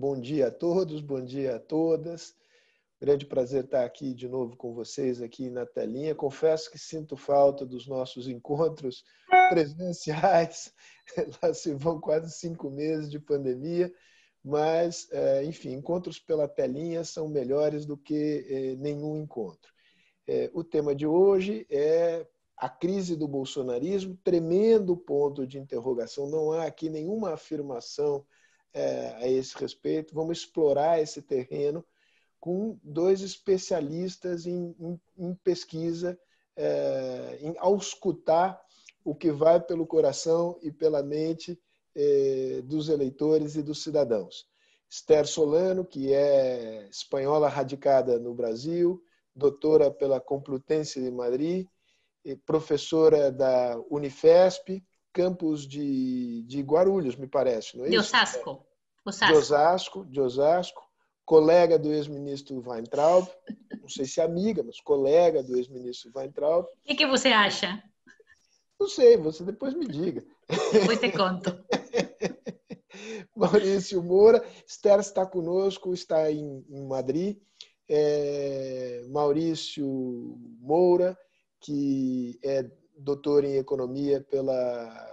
bom dia a todos, bom dia a todas. Grande prazer estar aqui de novo com vocês aqui na telinha. Confesso que sinto falta dos nossos encontros presenciais. Lá se vão quase cinco meses de pandemia, mas, é, enfim, encontros pela telinha são melhores do que é, nenhum encontro. É, o tema de hoje é a crise do bolsonarismo, tremendo ponto de interrogação. Não há aqui nenhuma afirmação é, a esse respeito. Vamos explorar esse terreno com dois especialistas em, em, em pesquisa, é, em auscultar o que vai pelo coração e pela mente é, dos eleitores e dos cidadãos. Esther Solano, que é espanhola radicada no Brasil, doutora pela Complutense de Madrid, professora da Unifesp, campus de, de Guarulhos, me parece, não é de isso? Osasco. Osasco. De Osasco, de Osasco, colega do ex-ministro Weintraub, não sei se amiga, mas colega do ex-ministro Weintraub. O que, que, você acha? Não sei, você depois me diga. Depois te conto. Maurício Moura, Esther está conosco, está em, em Madrid. É, Maurício Moura, que é doutor em economia pela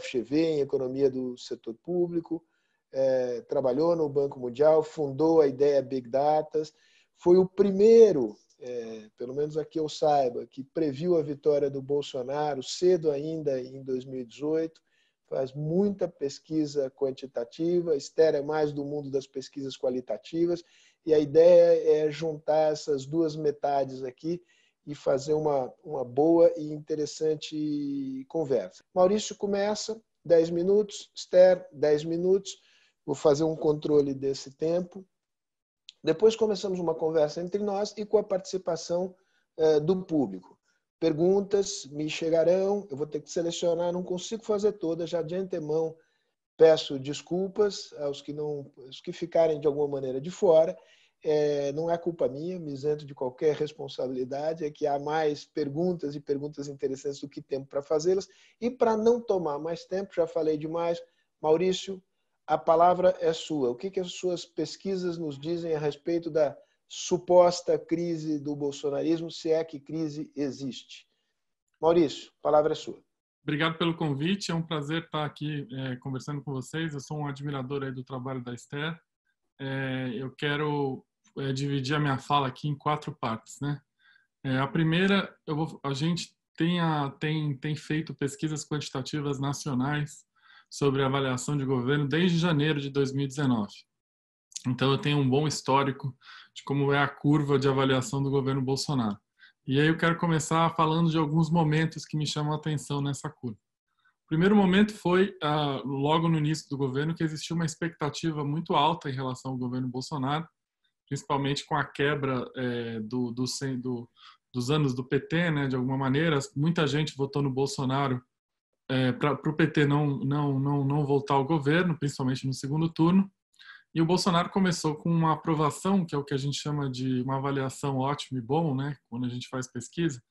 FGV, em economia do setor público, é, trabalhou no Banco Mundial, fundou a ideia Big Data, foi o primeiro, é, pelo menos aqui eu saiba, que previu a vitória do Bolsonaro cedo ainda em 2018, faz muita pesquisa quantitativa, Esther é mais do mundo das pesquisas qualitativas, e a ideia é juntar essas duas metades aqui e fazer uma, uma boa e interessante conversa. Maurício começa, 10 minutos, Esther, 10 minutos, vou fazer um controle desse tempo. Depois começamos uma conversa entre nós e com a participação eh, do público. Perguntas me chegarão, eu vou ter que selecionar, não consigo fazer todas, já de antemão peço desculpas aos que não, aos que ficarem de alguma maneira de fora é, não é culpa minha, me isento de qualquer responsabilidade, é que há mais perguntas e perguntas interessantes do que tempo para fazê-las. E para não tomar mais tempo, já falei demais, Maurício, a palavra é sua. O que, que as suas pesquisas nos dizem a respeito da suposta crise do bolsonarismo, se é que crise existe? Maurício, a palavra é sua. Obrigado pelo convite, é um prazer estar aqui é, conversando com vocês. Eu sou um admirador do trabalho da Esther. É, eu quero é, dividir a minha fala aqui em quatro partes, né? É, a primeira, vou, a gente tem, a, tem, tem feito pesquisas quantitativas nacionais sobre avaliação de governo desde janeiro de 2019. Então, eu tenho um bom histórico de como é a curva de avaliação do governo Bolsonaro. E aí eu quero começar falando de alguns momentos que me chamam a atenção nessa curva. O primeiro momento foi ah, logo no início do governo que existiu uma expectativa muito alta em relação ao governo Bolsonaro principalmente com a quebra é, do, do, do, dos anos do PT, né, de alguma maneira. Muita gente votou no Bolsonaro é, para o PT não, não, não, não voltar ao governo, principalmente no segundo turno. E o Bolsonaro começou com uma aprovação, que é o que a gente chama de uma avaliação ótimo e bom, né, quando a gente faz pesquisa,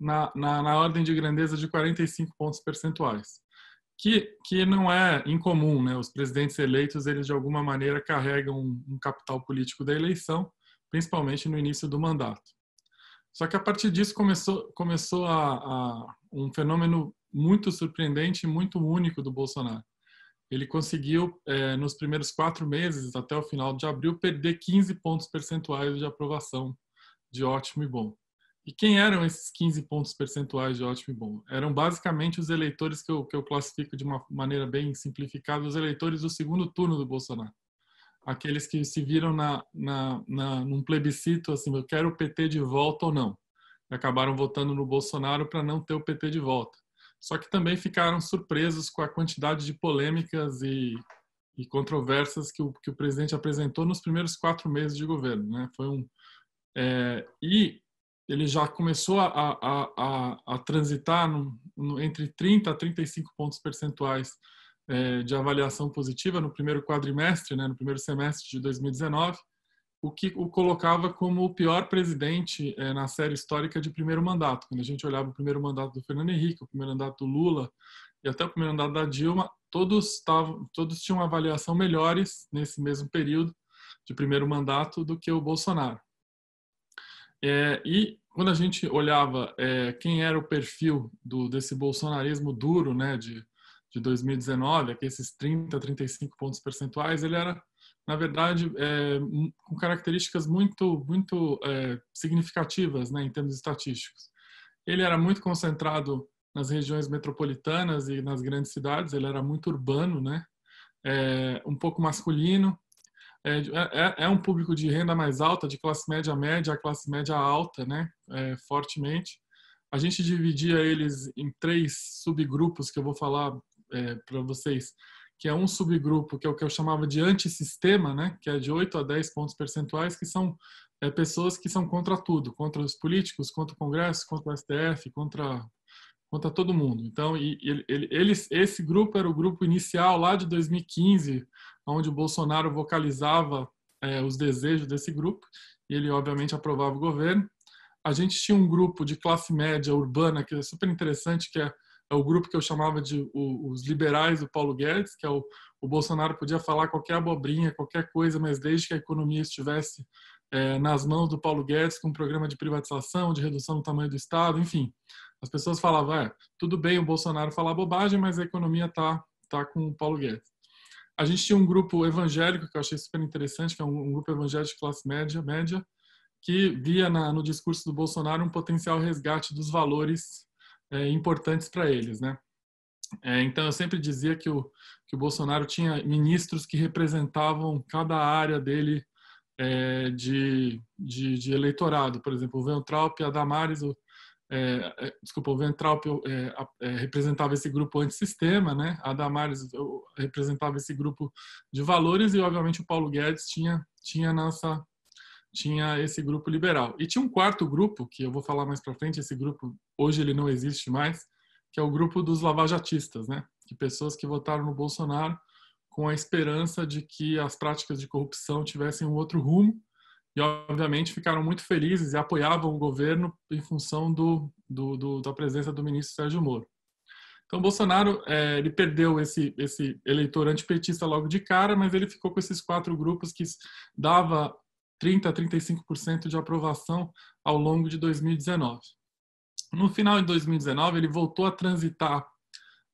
na, na, na ordem de grandeza de 45 pontos percentuais que, que não é incomum, né? Os presidentes eleitos, eles de alguma maneira carregam um, capital político da eleição, principalmente no início do mandato. Só que a partir disso começou, começou a, a um fenômeno muito surpreendente e muito único do Bolsonaro. Ele conseguiu, é, nos primeiros quatro meses, até o final de abril, perder 15 pontos percentuais de aprovação de ótimo e bom. E quem eram esses 15 pontos percentuais de ótimo e bom? Eram basicamente os eleitores que eu, que eu classifico de uma maneira bem simplificada, os eleitores do segundo turno do Bolsonaro. Aqueles que se viram na, na, na, num plebiscito assim, eu quero o PT de volta ou não. E acabaram votando no Bolsonaro para não ter o PT de volta. Só que também ficaram surpresos com a quantidade de polêmicas e, e controvérsias que o, que o presidente apresentou nos primeiros quatro meses de governo. Né? Foi um, é, e ele já começou a, a, a, a transitar no, no, entre 30 a 35 pontos percentuais é, de avaliação positiva no primeiro quadrimestre, né, no primeiro semestre de 2019, o que o colocava como o pior presidente é, na série histórica de primeiro mandato. Quando a gente olhava o primeiro mandato do Fernando Henrique, o primeiro mandato do Lula e até o primeiro mandato da Dilma, todos estavam, todos tinham avaliação melhores nesse mesmo período de primeiro mandato do que o Bolsonaro. É, e quando a gente olhava é, quem era o perfil do, desse bolsonarismo duro, né, de, de 2019, aqui esses 30, 35 pontos percentuais, ele era, na verdade, é, com características muito, muito é, significativas, né, em termos estatísticos. Ele era muito concentrado nas regiões metropolitanas e nas grandes cidades, ele era muito urbano, né, é, um pouco masculino, é, é, é, um público de renda mais alta, de classe média média, classe média alta, né, é, fortemente. A gente dividia eles em três subgrupos que eu vou falar é, para vocês, que é um subgrupo que é o que eu chamava de antissistema, né, que é de 8 a 10 pontos percentuais, que são é, pessoas que são contra tudo, contra os políticos, contra o Congresso, contra o STF, contra contra todo mundo. Então, e, ele, eles, esse grupo era o grupo inicial lá de 2015, onde o Bolsonaro vocalizava é, os desejos desse grupo, e ele obviamente aprovava o governo. A gente tinha um grupo de classe média urbana que é super interessante, que é, é o grupo que eu chamava de o, os liberais do Paulo Guedes, que é o, o Bolsonaro podia falar qualquer abobrinha, qualquer coisa, mas desde que a economia estivesse é, nas mãos do Paulo Guedes com um programa de privatização, de redução do tamanho do Estado, enfim. As pessoas falavam, é, tudo bem o Bolsonaro falar bobagem, mas a economia tá tá com o Paulo Guedes. A gente tinha um grupo evangélico que eu achei super interessante, que é um, um grupo evangélico de classe média, média, que via na, no discurso do Bolsonaro um potencial resgate dos valores é, importantes para eles, né? É, então eu sempre dizia que o que o Bolsonaro tinha ministros que representavam cada área dele é, de, de, de, eleitorado, por exemplo, o Ventralp a Damares, o, é, é, desculpa, o Ventralp é, é, representava esse grupo antissistema, né? A Damares representava esse grupo de valores e, obviamente, o Paulo Guedes tinha tinha nossa tinha esse grupo liberal. E tinha um quarto grupo que eu vou falar mais para frente. Esse grupo hoje ele não existe mais, que é o grupo dos lavajatistas, né? Que pessoas que votaram no Bolsonaro com a esperança de que as práticas de corrupção tivessem um outro rumo e obviamente ficaram muito felizes e apoiavam o governo em função do, do, do da presença do ministro Sérgio Moro. Então Bolsonaro é, ele perdeu esse esse eleitor antipetista logo de cara, mas ele ficou com esses quatro grupos que dava 30 a 35% de aprovação ao longo de 2019. No final de 2019 ele voltou a transitar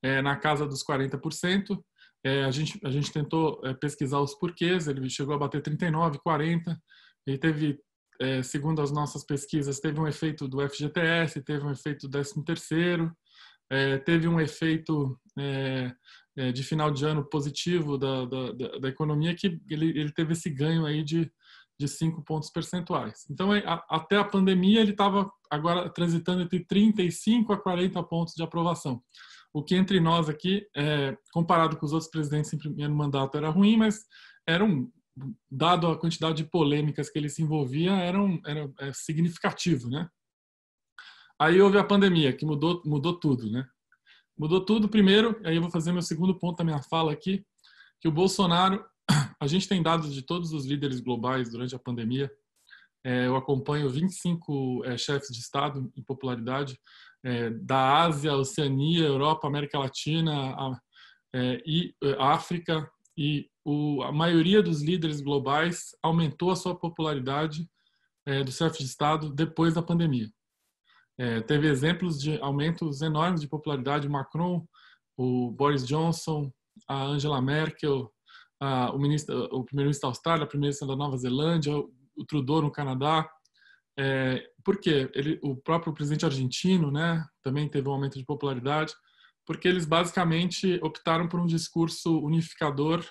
é, na casa dos 40%. É, a gente a gente tentou é, pesquisar os porquês. Ele chegou a bater 39, 40 ele teve, é, segundo as nossas pesquisas, teve um efeito do FGTS, teve um efeito do 13º, é, teve um efeito é, é, de final de ano positivo da, da, da economia que ele, ele, teve esse ganho aí de, de 5 pontos percentuais. Então, é, a, até a pandemia, ele estava agora transitando entre 35 a 40 pontos de aprovação. O que entre nós aqui, é, comparado com os outros presidentes em primeiro mandato, era ruim, mas era um, dado a quantidade de polêmicas que ele se envolvia, era, um, era é, significativo, né? Aí houve a pandemia, que mudou, mudou tudo, né? Mudou tudo, primeiro, aí eu vou fazer meu segundo ponto da minha fala aqui, que o Bolsonaro, a gente tem dados de todos os líderes globais durante a pandemia, é, eu acompanho 25 é, chefes de Estado em popularidade, é, da Ásia, Oceania, Europa, América Latina a, é, e é, África, e o, a maioria dos líderes globais aumentou a sua popularidade é, do chefe de Estado depois da pandemia. É, teve exemplos de aumentos enormes de popularidade. O Macron, o Boris Johnson, a Angela Merkel, a, o, o primeiro-ministro da Austrália, a primeira-ministra da Nova Zelândia, o Trudeau no Canadá. É, por quê? Ele, o próprio presidente argentino né, também teve um aumento de popularidade, porque eles basicamente optaram por um discurso unificador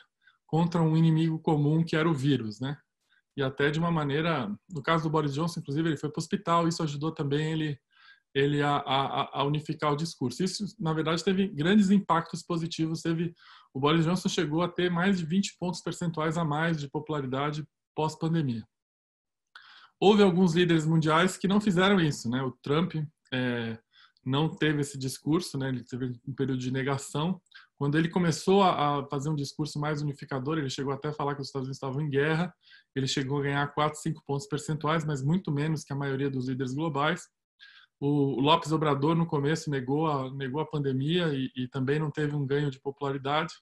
contra um inimigo comum que era o vírus, né? E até de uma maneira, no caso do Boris Johnson, inclusive, ele foi para o hospital, isso ajudou também ele ele a, a, a, unificar o discurso. Isso, na verdade, teve grandes impactos positivos. Teve o Boris Johnson chegou a ter mais de 20 pontos percentuais a mais de popularidade pós-pandemia. Houve alguns líderes mundiais que não fizeram isso, né? O Trump é, não teve esse discurso, né? Ele teve um período de negação. Quando ele começou a, fazer um discurso mais unificador, ele chegou até a falar que os Estados Unidos estavam em guerra. Ele chegou a ganhar 4, 5 pontos percentuais, mas muito menos que a maioria dos líderes globais. O Lopes Obrador, no começo, negou a, negou a pandemia e, e também não teve um ganho de popularidade.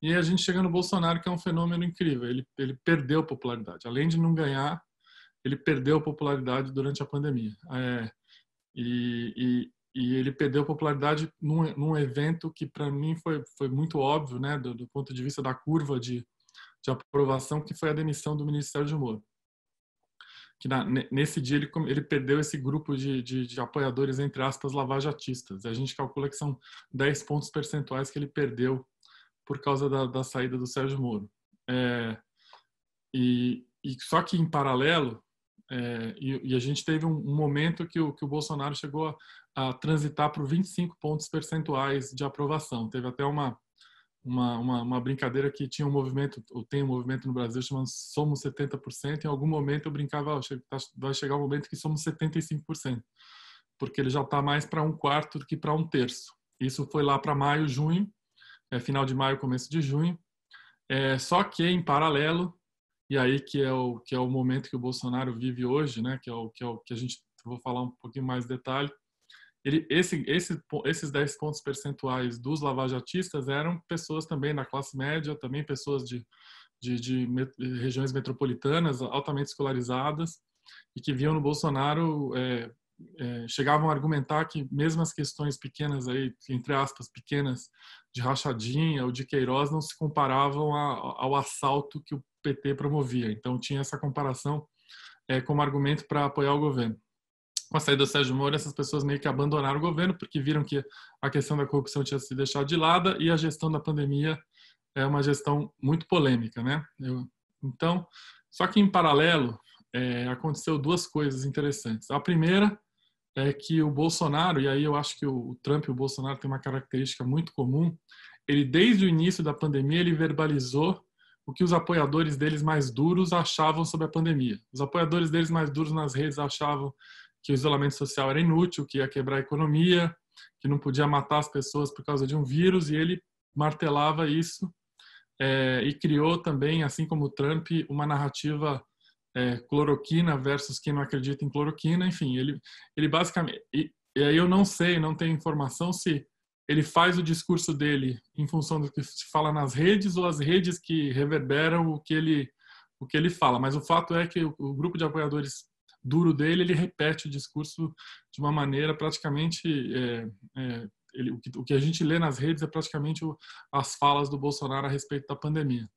E a gente chega no Bolsonaro, que é um fenômeno incrível. Ele, ele perdeu popularidade. Além de não ganhar, ele perdeu popularidade durante a pandemia. É, e, e, e, ele perdeu popularidade num, num evento que, para mim, foi, foi muito óbvio, né, do, do, ponto de vista da curva de, de aprovação, que foi a demissão do Ministério de Moro que na, nesse dia ele, ele perdeu esse grupo de, de, de, apoiadores, entre aspas, lavajatistas. A gente calcula que são 10 pontos percentuais que ele perdeu por causa da, da saída do Sérgio Moro. É, e, e, só que em paralelo, é, e, e, a gente teve um, um, momento que o, que o Bolsonaro chegou a, a transitar para 25 pontos percentuais de aprovação. Teve até uma, uma, uma, uma, brincadeira que tinha um movimento, ou tem um movimento no Brasil chamado Somos 70%. Em algum momento eu brincava, tá, vai chegar um momento que somos 75%, porque ele já está mais para um quarto do que para um terço. Isso foi lá para maio, junho, é, final de maio, começo de junho. É, só que em paralelo, e aí que é o que é o momento que o Bolsonaro vive hoje, né? Que é o que é o que a gente vou falar um pouquinho mais de detalhe ele, esse, esse, esses 10 pontos percentuais dos lavajatistas eram pessoas também da classe média, também pessoas de, de, de met, regiões metropolitanas altamente escolarizadas e que viam no Bolsonaro é, é, chegavam a argumentar que mesmo as questões pequenas aí entre aspas pequenas de rachadinha ou de Queiroz não se comparavam a, ao assalto que o PT promovia. Então tinha essa comparação é, como argumento para apoiar o governo com a saída do Sérgio Moro, essas pessoas meio que abandonaram o governo porque viram que a questão da corrupção tinha se deixado de lado e a gestão da pandemia é uma gestão muito polêmica, né? Eu, então, só que em paralelo é, aconteceu duas coisas interessantes. A primeira é que o Bolsonaro, e aí eu acho que o, Trump e o Bolsonaro têm uma característica muito comum, ele desde o início da pandemia ele verbalizou o que os apoiadores deles mais duros achavam sobre a pandemia. Os apoiadores deles mais duros nas redes achavam que o isolamento social era inútil, que ia quebrar a economia, que não podia matar as pessoas por causa de um vírus, e ele martelava isso é, e criou também, assim como o Trump, uma narrativa é, cloroquina versus quem não acredita em cloroquina, enfim, ele, ele basicamente. E, e aí eu não sei, não tenho informação se ele faz o discurso dele em função do que se fala nas redes ou as redes que reverberam o que ele o que ele fala. Mas o fato é que o, o grupo de apoiadores duro dele, ele repete o discurso de uma maneira praticamente. É, é, ele, o, que, o, que, a gente lê nas redes é praticamente o, as falas do Bolsonaro a respeito da pandemia.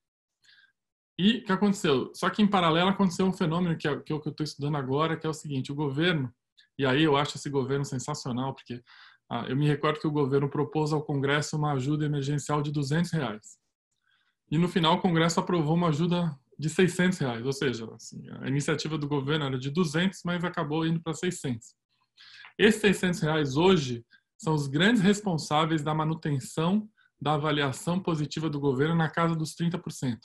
E o que aconteceu? Só que em paralelo aconteceu um fenômeno que é, que é eu estou estudando agora, que é o seguinte: o governo, e aí eu acho esse governo sensacional, porque ah, eu me recordo que o governo propôs ao Congresso uma ajuda emergencial de 200 reais. E no final o Congresso aprovou uma ajuda de 600 reais, ou seja, assim, a iniciativa do governo era de 200, mas acabou indo para 600. Esses 600 reais hoje são os grandes responsáveis da manutenção da avaliação positiva do governo na casa dos 30%.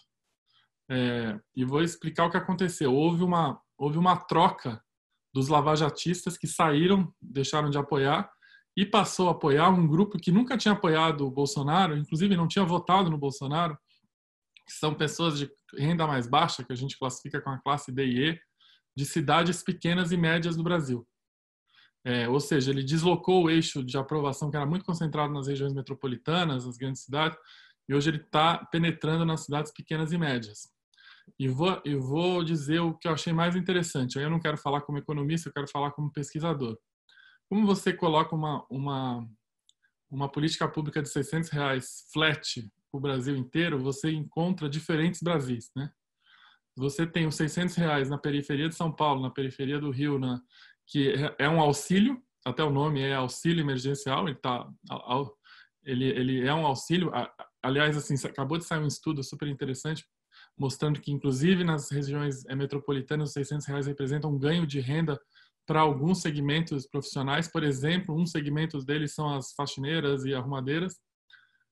É, e vou explicar o que aconteceu. Houve uma, houve uma troca dos lavajatistas que saíram, deixaram de apoiar, e passou a apoiar um grupo que nunca tinha apoiado o Bolsonaro, inclusive não tinha votado no Bolsonaro, que são pessoas de renda mais baixa, que a gente classifica com a classe D e E, de cidades pequenas e médias do Brasil. É, ou seja, ele deslocou o eixo de aprovação que era muito concentrado nas regiões metropolitanas, nas grandes cidades, e hoje ele está penetrando nas cidades pequenas e médias. E vou, eu vou dizer o que eu achei mais interessante. Eu não quero falar como economista, eu quero falar como pesquisador. Como você coloca uma, uma, uma política pública de 600 reais flat o Brasil inteiro, você encontra diferentes Brasis, né? Você tem os 600 reais na periferia de São Paulo, na periferia do Rio, na, que é, é um auxílio, até o nome é auxílio emergencial, ele tá, ele, ele é um auxílio. Aliás, assim, acabou de sair um estudo super interessante mostrando que, inclusive nas regiões é, metropolitanas, os 600 reais representam um ganho de renda para alguns segmentos profissionais. Por exemplo, um segmento deles são as faxineiras e arrumadeiras,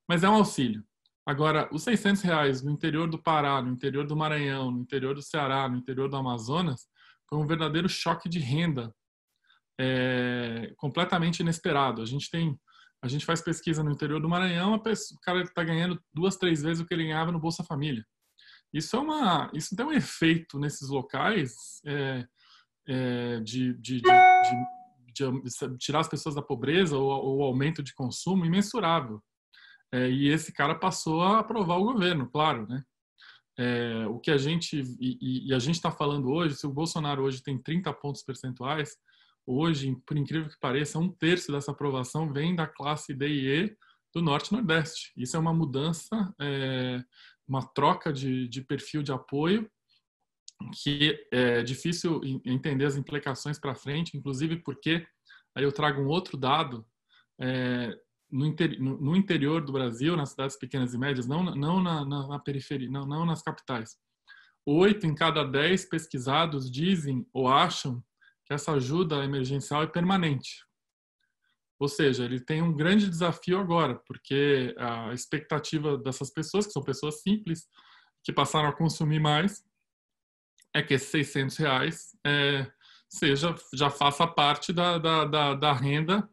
mas é um auxílio. Agora, os 600 reais no interior do Pará, no interior do Maranhão, no interior do Ceará, no interior do Amazonas, foi um verdadeiro choque de renda é, completamente inesperado. A gente tem, a gente faz pesquisa no interior do Maranhão, pessoa, o cara está ganhando duas, três vezes o que ele ganhava no Bolsa Família. Isso é uma, isso tem um efeito nesses locais é, é, de, de, de, de tirar as pessoas da pobreza ou, o aumento de consumo imensurável. É, e esse cara passou a aprovar o governo, claro, né? É, o que a gente e, e a gente está falando hoje, se o Bolsonaro hoje tem 30 pontos percentuais, hoje, por incrível que pareça, um terço dessa aprovação vem da classe D e E do Norte Nordeste. Isso é uma mudança, é, uma troca de, de perfil de apoio que é difícil entender as implicações para frente, inclusive porque aí eu trago um outro dado é, no, inter, no, no, interior do Brasil, nas cidades pequenas e médias, não, não na, na, na periferia, não, não nas capitais. Oito em cada dez pesquisados dizem ou acham que essa ajuda emergencial é permanente. Ou seja, ele tem um grande desafio agora, porque a expectativa dessas pessoas, que são pessoas simples, que passaram a consumir mais, é que esses 600 reais é, seja, já faça parte da, da, da, da, renda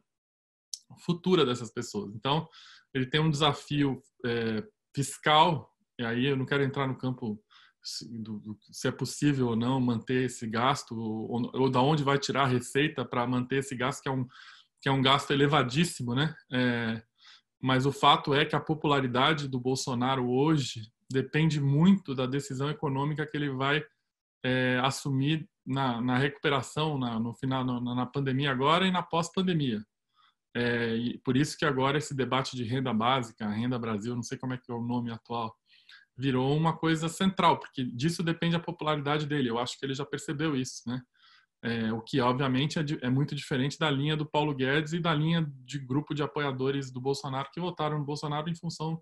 futura dessas pessoas. Então, ele tem um desafio é, fiscal, e aí eu não quero entrar no campo se, do, se é possível ou não manter esse gasto, ou, ou da onde vai tirar a receita para manter esse gasto, que é um, que é um gasto elevadíssimo, né? É, mas o fato é que a popularidade do Bolsonaro hoje depende muito da decisão econômica que ele vai é, assumir na, na recuperação, na, no final, na, na, pandemia agora e na pós-pandemia. É, e por isso que agora esse debate de renda básica, renda Brasil, não sei como é que é o nome atual, virou uma coisa central, porque disso depende a popularidade dele. Eu acho que ele já percebeu isso, né? É, o que obviamente é, é, muito diferente da linha do Paulo Guedes e da linha de grupo de apoiadores do Bolsonaro que votaram no Bolsonaro em função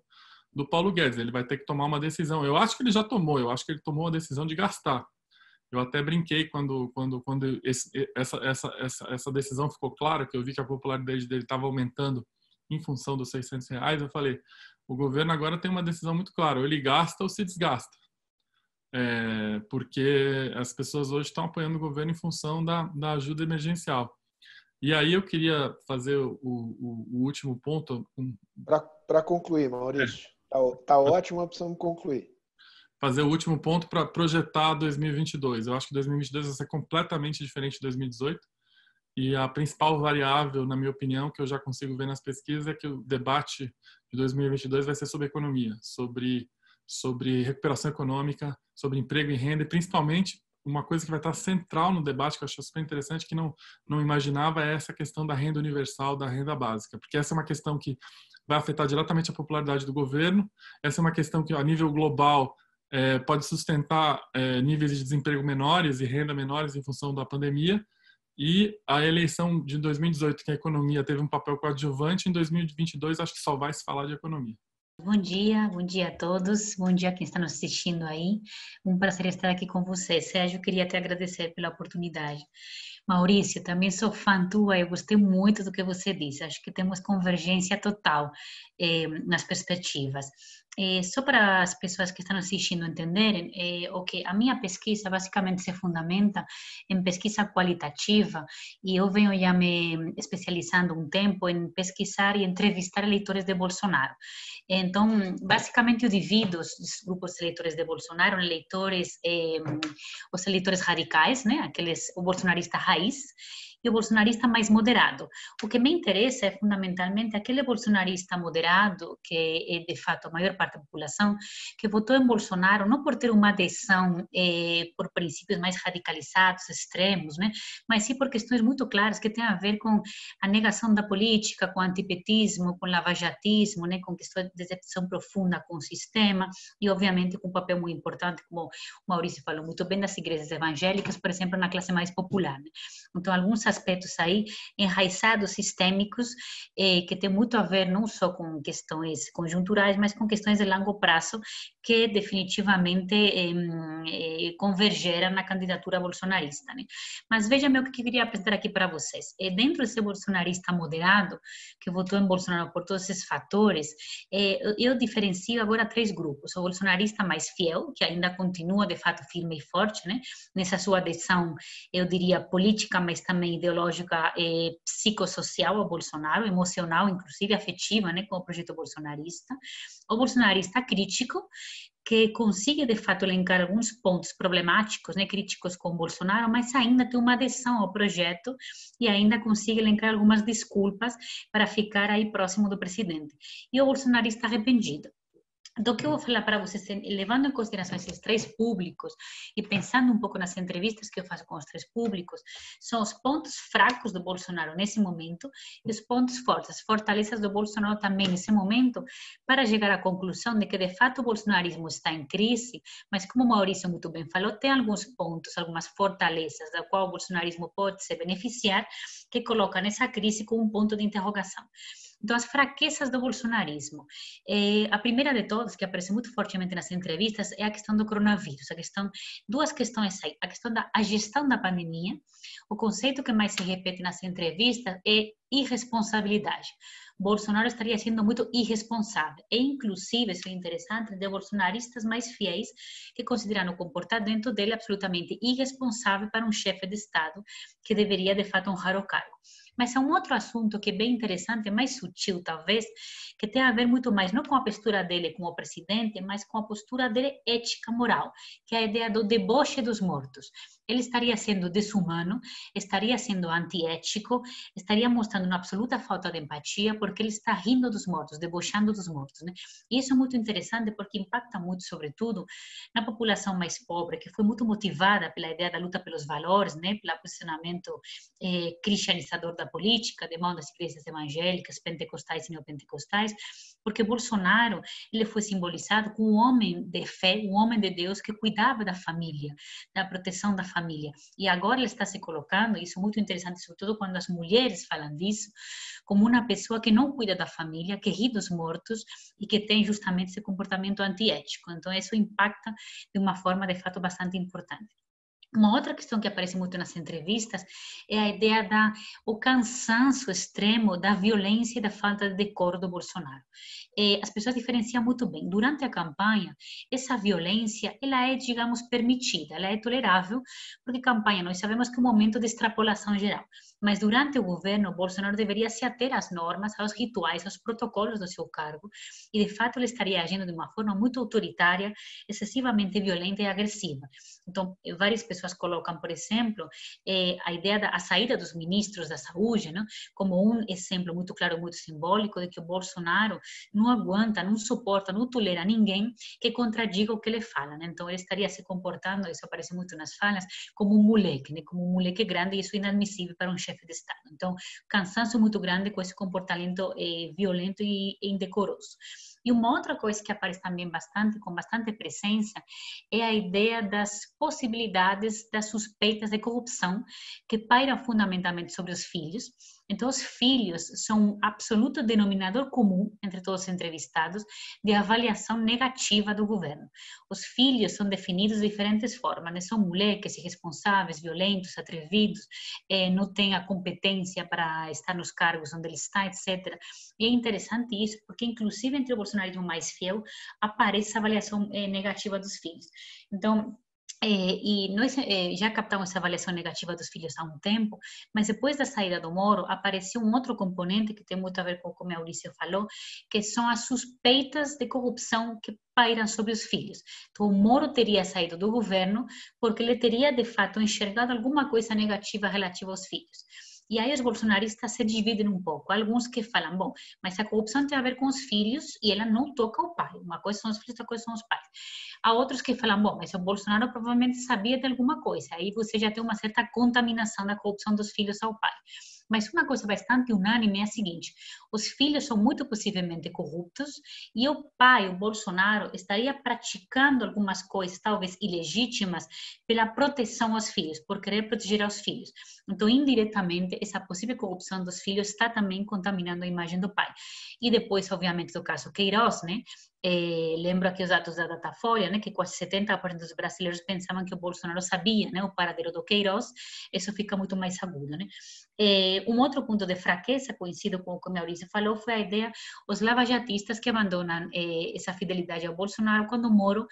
do Paulo Guedes. Ele vai ter que tomar uma decisão. Eu acho que ele já tomou. Eu acho que ele tomou a decisão de gastar. Eu até brinquei quando, quando, quando esse, essa, essa, essa, essa decisão ficou clara, que eu vi que a popularidade dele estava aumentando em função dos 600 reais. Eu falei, o governo agora tem uma decisão muito clara: ou ele gasta ou se desgasta. É, porque as pessoas hoje estão apoiando o governo em função da, da ajuda emergencial. E aí eu queria fazer o, o, o último ponto. Para concluir, Maurício. Está é. tá ótimo, mas precisamos concluir fazer o último ponto para projetar 2022. Eu acho que 2022 vai ser completamente diferente de 2018. E a principal variável, na minha opinião, que eu já consigo ver nas pesquisas é que o debate de 2022 vai ser sobre economia, sobre sobre recuperação econômica, sobre emprego e renda, e principalmente uma coisa que vai estar central no debate que eu acho super interessante que não não imaginava é essa questão da renda universal, da renda básica, porque essa é uma questão que vai afetar diretamente a popularidade do governo. Essa é uma questão que a nível global é, pode sustentar é, níveis de desemprego menores e renda menores em função da pandemia. E a eleição de 2018, que a economia teve um papel coadjuvante, em 2022 acho que só vai se falar de economia. Bom dia, bom dia a todos, bom dia a quem está nos assistindo aí. Um prazer estar aqui com você. Sérgio, queria te agradecer pela oportunidade. Maurício, também sou fã tua, eu gostei muito do que você disse. Acho que temos convergência total eh, nas perspectivas. Eh, só para as pessoas que estão assistindo entenderem, eh, o que a minha pesquisa basicamente se fundamenta em pesquisa qualitativa e eu venho já me especializando um tempo em pesquisar e entrevistar eleitores de Bolsonaro. Então, basicamente eu divido os grupos de eleitores de Bolsonaro em eleitores, eh, os eleitores radicais, né, aqueles o bolsonarista raiz, e o bolsonarista mais moderado. O que me interessa é fundamentalmente aquele bolsonarista moderado, que é de fato a maior parte da população, que votou em Bolsonaro não por ter uma adesão eh, por princípios mais radicalizados, extremos, né? mas sim por questões muito claras que têm a ver com a negação da política, com o antipetismo, com o lavajatismo, né? com questões de decepção profunda com o sistema e, obviamente, com um papel muito importante, como o Maurício falou muito bem, das igrejas evangélicas, por exemplo, na classe mais popular. Né? Então, alguns aspectos aí enraizados, sistêmicos, eh, que tem muito a ver não só com questões conjunturais, mas com questões de longo prazo, que definitivamente eh, convergeram na candidatura bolsonarista. Né? Mas veja-me o que eu queria apresentar aqui para vocês. Eh, dentro desse bolsonarista moderado, que votou em Bolsonaro por todos esses fatores, eh, eu diferencio agora três grupos. O bolsonarista mais fiel, que ainda continua, de fato, firme e forte, né? nessa sua adesão, eu diria, política, mas também ideológica eh, psicossocial ao Bolsonaro, emocional, inclusive afetiva, né, com o projeto bolsonarista. O bolsonarista crítico, que consiga de fato elencar alguns pontos problemáticos, né, críticos com Bolsonaro, mas ainda tem uma adesão ao projeto e ainda consiga elencar algumas desculpas para ficar aí próximo do presidente. E o bolsonarista arrependido do que eu vou falar para vocês, levando em consideração esses três públicos e pensando um pouco nas entrevistas que eu faço com os três públicos, são os pontos fracos do Bolsonaro nesse momento e os pontos fortes, as fortalezas do Bolsonaro também nesse momento, para chegar à conclusão de que de fato o bolsonarismo está em crise, mas como o Maurício muito bem falou, tem alguns pontos, algumas fortalezas da qual o bolsonarismo pode se beneficiar, que coloca nessa crise como um ponto de interrogação. Então, as fraquezas do bolsonarismo. É, a primeira de todas, que aparece muito fortemente nas entrevistas, é a questão do coronavírus. A questão, duas questões aí. A questão da a gestão da pandemia. O conceito que mais se repete nas entrevistas é irresponsabilidade. Bolsonaro estaria sendo muito irresponsável. E, inclusive, isso é interessante, de bolsonaristas mais fiéis que consideram o comportamento dele absolutamente irresponsável para um chefe de Estado que deveria, de fato, honrar o cargo. Mas é um outro assunto que é bem interessante, mais sutil talvez, que tem a ver muito mais não com a postura dele como presidente, mas com a postura dele ética moral, que é a ideia do deboche dos mortos. Ele estaria sendo desumano, estaria sendo antiético, estaria mostrando uma absoluta falta de empatia, porque ele está rindo dos mortos, debochando dos mortos. Né? E isso é muito interessante porque impacta muito, sobretudo, na população mais pobre, que foi muito motivada pela ideia da luta pelos valores, né? pelo posicionamento eh, cristianizador da política, de mão das igrejas evangélicas, pentecostais e neopentecostais, porque Bolsonaro ele foi simbolizado como um homem de fé, um homem de Deus que cuidava da família, da proteção da família. E agora ele está se colocando, isso é muito interessante, sobretudo quando as mulheres falam disso, como uma pessoa que não cuida da família, que ri dos mortos e que tem justamente esse comportamento antiético. Então, isso impacta de uma forma, de fato, bastante importante. Uma outra questão que aparece muito nas entrevistas é a ideia da o cansaço extremo da violência e da falta de decoro do Bolsonaro. É, as pessoas diferenciam muito bem. Durante a campanha, essa violência ela é, digamos, permitida, ela é tolerável, porque campanha nós sabemos que é um momento de extrapolação geral. Mas durante o governo, Bolsonaro deveria se ater às normas, aos rituais, aos protocolos do seu cargo, e de fato ele estaria agindo de uma forma muito autoritária, excessivamente violenta e agressiva. Então, várias pessoas colocam, por exemplo, eh, a ideia da a saída dos ministros da saúde, né, como um exemplo muito claro, muito simbólico de que o Bolsonaro não aguenta, não suporta, não tolera ninguém que contradiga o que ele fala. Né? Então, ele estaria se comportando, isso aparece muito nas falas, como um moleque, né? como um moleque grande, e isso é inadmissível para um chefe de Estado. Então, cansaço muito grande com esse comportamento eh, violento e indecoroso. E uma outra coisa que aparece também bastante, com bastante presença, é a ideia das possibilidades das suspeitas de corrupção que pairam fundamentalmente sobre os filhos então, os filhos são um absoluto denominador comum entre todos os entrevistados de avaliação negativa do governo. Os filhos são definidos de diferentes formas, né? são moleques irresponsáveis, violentos, atrevidos, eh, não têm a competência para estar nos cargos onde ele está, etc. E é interessante isso, porque inclusive entre o bolsonarismo mais fiel aparece a avaliação eh, negativa dos filhos. Então, é, e nós é, já captamos essa avaliação negativa dos filhos há um tempo, mas depois da saída do Moro, apareceu um outro componente que tem muito a ver com o que o Maurício falou, que são as suspeitas de corrupção que pairam sobre os filhos. Então, o Moro teria saído do governo porque ele teria, de fato, enxergado alguma coisa negativa relativa aos filhos. E aí os bolsonaristas se dividem um pouco. Alguns que falam, bom, mas a corrupção tem a ver com os filhos e ela não toca o pai. Uma coisa são os filhos, outra coisa são os pais. Há outros que falam, bom, mas o Bolsonaro provavelmente sabia de alguma coisa. Aí você já tem uma certa contaminação da corrupção dos filhos ao pai. Mas uma coisa bastante unânime é a seguinte: os filhos são muito possivelmente corruptos e o pai, o Bolsonaro, estaria praticando algumas coisas, talvez ilegítimas, pela proteção aos filhos, por querer proteger aos filhos. Então, indiretamente, essa possível corrupção dos filhos está também contaminando a imagem do pai. E depois, obviamente, do caso Queiroz, né? É, lembro aqui os dados da Datafolha, né, que quase 70% dos brasileiros pensavam que o Bolsonaro sabia né, o paradeiro do Queiroz, isso fica muito mais agudo. Né? É, um outro ponto de fraqueza, coincido com o que o Maurício falou, foi a ideia, os lavajatistas que abandonam é, essa fidelidade ao Bolsonaro quando o Moro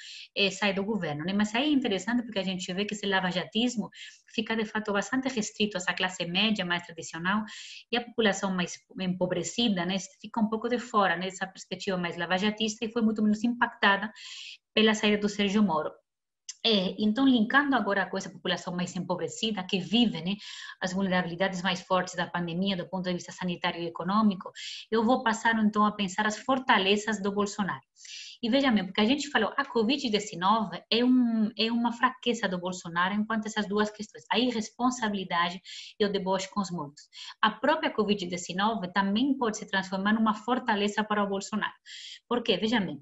sai do governo. Né? Mas aí é interessante porque a gente vê que esse lavajatismo fica, de fato, bastante restrito a essa classe média mais tradicional e a população mais empobrecida né, fica um pouco de fora né, perspectiva mais lavajatista e foi muito menos impactada pela saída do Sérgio Moro. É, então, linkando agora com essa população mais empobrecida, que vive né, as vulnerabilidades mais fortes da pandemia do ponto de vista sanitário e econômico, eu vou passar então a pensar as fortalezas do Bolsonaro. E veja bem, porque a gente falou, a Covid-19 é, um, é uma fraqueza do Bolsonaro enquanto essas duas questões, a irresponsabilidade e o deboche com os mortos. A própria Covid-19 também pode se transformar numa fortaleza para o Bolsonaro. Porque, veja bem,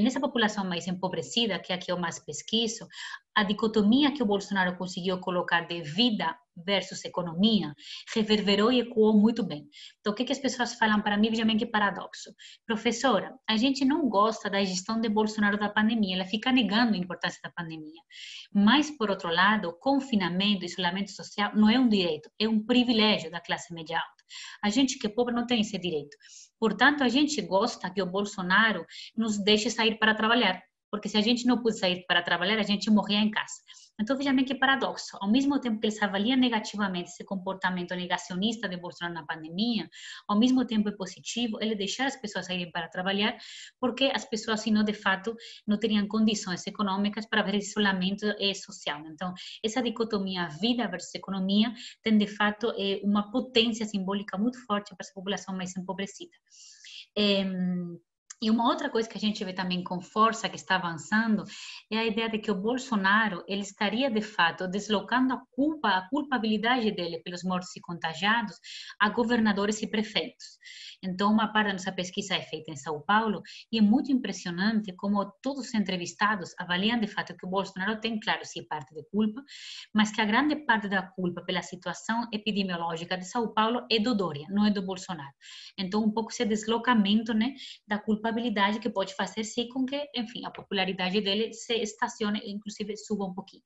nessa população mais empobrecida, que é a que eu mais pesquiso, a dicotomia que o Bolsonaro conseguiu colocar de vida versus economia reverberou e ecoou muito bem. Então, o que, que as pessoas falam para mim? Veja bem que paradoxo. Professora, a gente não gosta da gestão de Bolsonaro da pandemia, ela fica negando a importância da pandemia. Mas, por outro lado, confinamento, isolamento social não é um direito, é um privilégio da classe média alta. A gente que é pobre não tem esse direito. Portanto, a gente gosta que o Bolsonaro nos deixe sair para trabalhar, porque se a gente não puder sair para trabalhar, a gente morria em casa. Então, veja bem que paradoxo. Ao mesmo tempo que eles avaliam negativamente esse comportamento negacionista de Bolsonaro na pandemia, ao mesmo tempo é positivo ele deixar as pessoas saírem para trabalhar, porque as pessoas, senão, de fato, não teriam condições econômicas para ver isolamento social. Então, essa dicotomia vida versus economia tem, de fato, uma potência simbólica muito forte para essa população mais empobrecida. E uma outra coisa que a gente vê também com força que está avançando é a ideia de que o Bolsonaro ele estaria de fato deslocando a culpa, a culpabilidade dele pelos mortos e contagiados a governadores e prefeitos. Então, uma parte da nossa pesquisa é feita em São Paulo e é muito impressionante como todos os entrevistados avaliam de fato que o Bolsonaro tem, claro, sim, parte de culpa, mas que a grande parte da culpa pela situação epidemiológica de São Paulo é do Dória, não é do Bolsonaro. Então, um pouco esse deslocamento né, da culpabilidade que pode fazer sim com que, enfim, a popularidade dele se estacione, inclusive suba um pouquinho.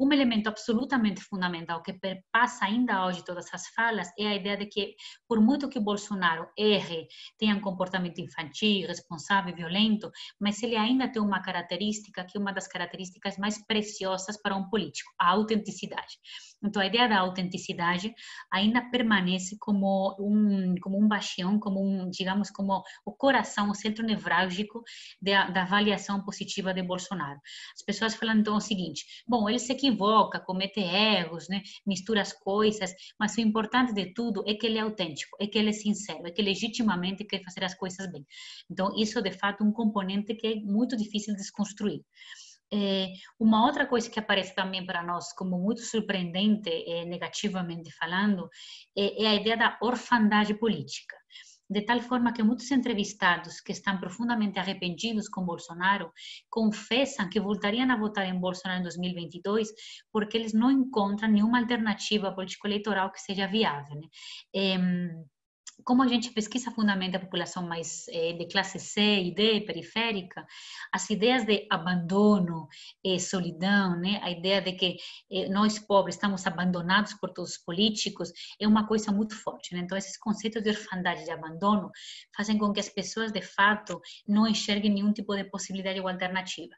Um elemento absolutamente fundamental que perpassa ainda hoje todas as falas é a ideia de que, por muito que Bolsonaro erre, tenha um comportamento infantil, responsável, violento, mas ele ainda tem uma característica que é uma das características mais preciosas para um político, a autenticidade. Então, a ideia da autenticidade ainda permanece como um, como um bastião, como um, digamos, como o coração, o centro nevrálgico da, da avaliação positiva de Bolsonaro. As pessoas falam então o seguinte: bom, ele se equivoca, comete erros, né? mistura as coisas, mas o importante de tudo é que ele é autêntico, é que ele é sincero, é que legitimamente quer fazer as coisas bem. Então, isso de fato é um componente que é muito difícil de desconstruir. É, uma outra coisa que aparece também para nós como muito surpreendente, é, negativamente falando, é, é a ideia da orfandade política de tal forma que muitos entrevistados que estão profundamente arrependidos com Bolsonaro confessam que voltariam a votar em Bolsonaro em 2022 porque eles não encontram nenhuma alternativa político-eleitoral que seja viável. Né? É, como a gente pesquisa fundamentalmente a população mais eh, de classe C e D, periférica, as ideias de abandono, eh, solidão, né? a ideia de que eh, nós pobres estamos abandonados por todos os políticos, é uma coisa muito forte. Né? Então, esses conceitos de orfandade de abandono fazem com que as pessoas, de fato, não enxerguem nenhum tipo de possibilidade ou alternativa.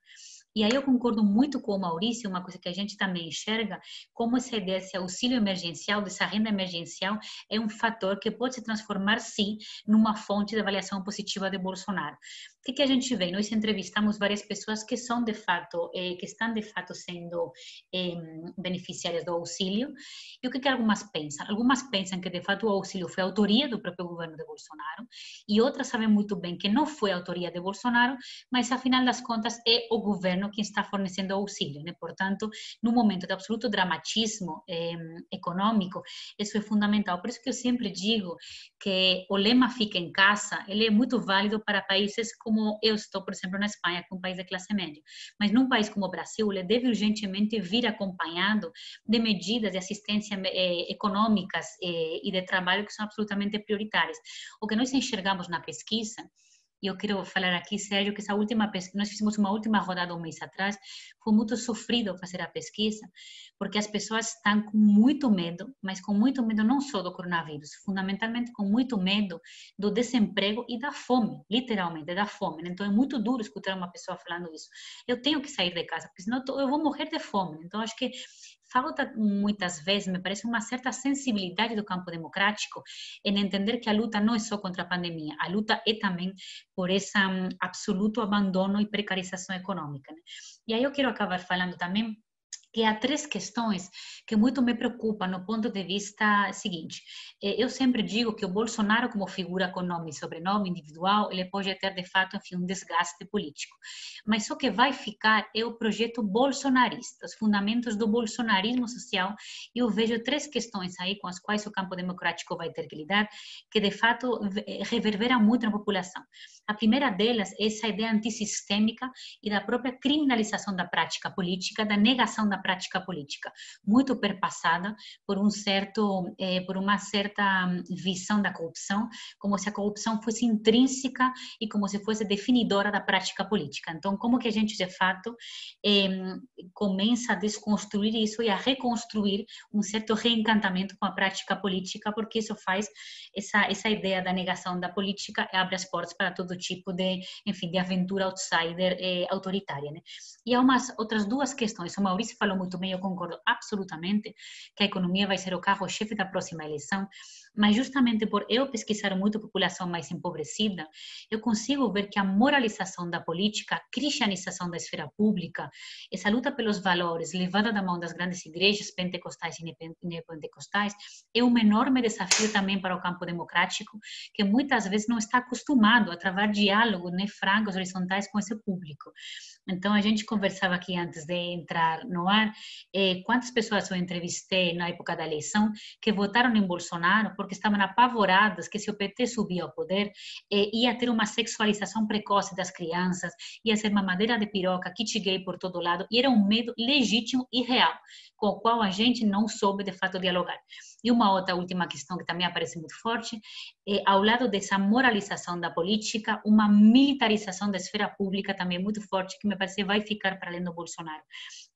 E aí eu concordo muito com o Maurício, uma coisa que a gente também enxerga, como essa ideia, esse auxílio emergencial, dessa renda emergencial, é um fator que pode se transformar, sim, numa fonte de avaliação positiva de Bolsonaro que, que a gente vê? Nós entrevistamos várias pessoas que são de fato, eh, que estão de fato sendo beneficiárias do auxílio. E o que, que algumas pensam? Algumas pensam que de fato o auxílio foi autoria do próprio governo de Bolsonaro, e outras sabem muito bem que não foi autoria de Bolsonaro, mas afinal das contas é o governo quem está fornecendo auxílio. Né? Portanto, no momento de absoluto dramatismo eh, econômico, isso é fundamental. Por isso que eu sempre digo que o lema fica em casa, ele é muito válido para países como eu estou, por exemplo, na Espanha, que é um país de classe média. Mas num país como o Brasil, ele deve urgentemente vir acompanhado de medidas de assistência eh, econômicas eh, e de trabalho que são absolutamente prioritárias. O que nós enxergamos na pesquisa e eu quero falar aqui, Sérgio, que essa última pesquisa, nós fizemos uma última rodada um mês atrás, foi muito sofrido fazer a pesquisa, porque as pessoas estão com muito medo, mas com muito medo não só do coronavírus, fundamentalmente com muito medo do desemprego e da fome, literalmente, da fome. Então é muito duro escutar uma pessoa falando isso. Eu tenho que sair de casa, porque senão eu vou morrer de fome. Então acho que falta muitas vezes, me parece, uma certa sensibilidade do campo democrático em entender que a luta não é só contra a pandemia, a luta é também por esse um, absoluto abandono e precarização econômica. Né? E aí eu quero acabar falando também que há três questões que muito me preocupam no ponto de vista seguinte. Eh, eu sempre digo que o Bolsonaro, como figura com nome e sobrenome individual, ele pode ter, de fato, enfim, um desgaste político. Mas o que vai ficar é o projeto bolsonarista, os fundamentos do bolsonarismo social. E eu vejo três questões aí com as quais o campo democrático vai ter que lidar, que, de fato, reverberam muito na população. A primeira delas é essa ideia antissistêmica e da própria criminalização da prática política, da negação da prática política, muito perpassada por um certo, eh, por uma certa hum, visão da corrupção, como se a corrupção fosse intrínseca e como se fosse definidora da prática política. Então, como que a gente de fato eh, começa a desconstruir isso e a reconstruir um certo reencantamento com a prática política, porque isso faz essa essa ideia da negação da política abre as portas para todo tipo de, enfim, de aventura outsider eh, autoritária, né? E há umas outras duas questões. O Maurício falou muito bem, eu concordo absolutamente que a economia vai ser o carro-chefe da próxima eleição, mas justamente por eu pesquisar muito a população mais empobrecida, eu consigo ver que a moralização da política, a cristianização da esfera pública, essa luta pelos valores levada da mão das grandes igrejas pentecostais e neopentecostais, é um enorme desafio também para o campo democrático, que muitas vezes não está acostumado a travar diálogos né, francos, horizontais com esse público. Então, a gente conversava aqui antes de entrar no ar, eh, quantas pessoas eu entrevistei na época da eleição que votaram em Bolsonaro porque estavam apavoradas que se o PT subia ao poder, eh, ia ter uma sexualização precoce das crianças, ia ser uma madeira de piroca, kit gay por todo lado, e era um medo legítimo e real, com o qual a gente não soube de fato dialogar. E uma outra última questão que também aparece muito forte, é, ao lado dessa moralização da política, uma militarização da esfera pública também muito forte, que me parece vai ficar para além do Bolsonaro.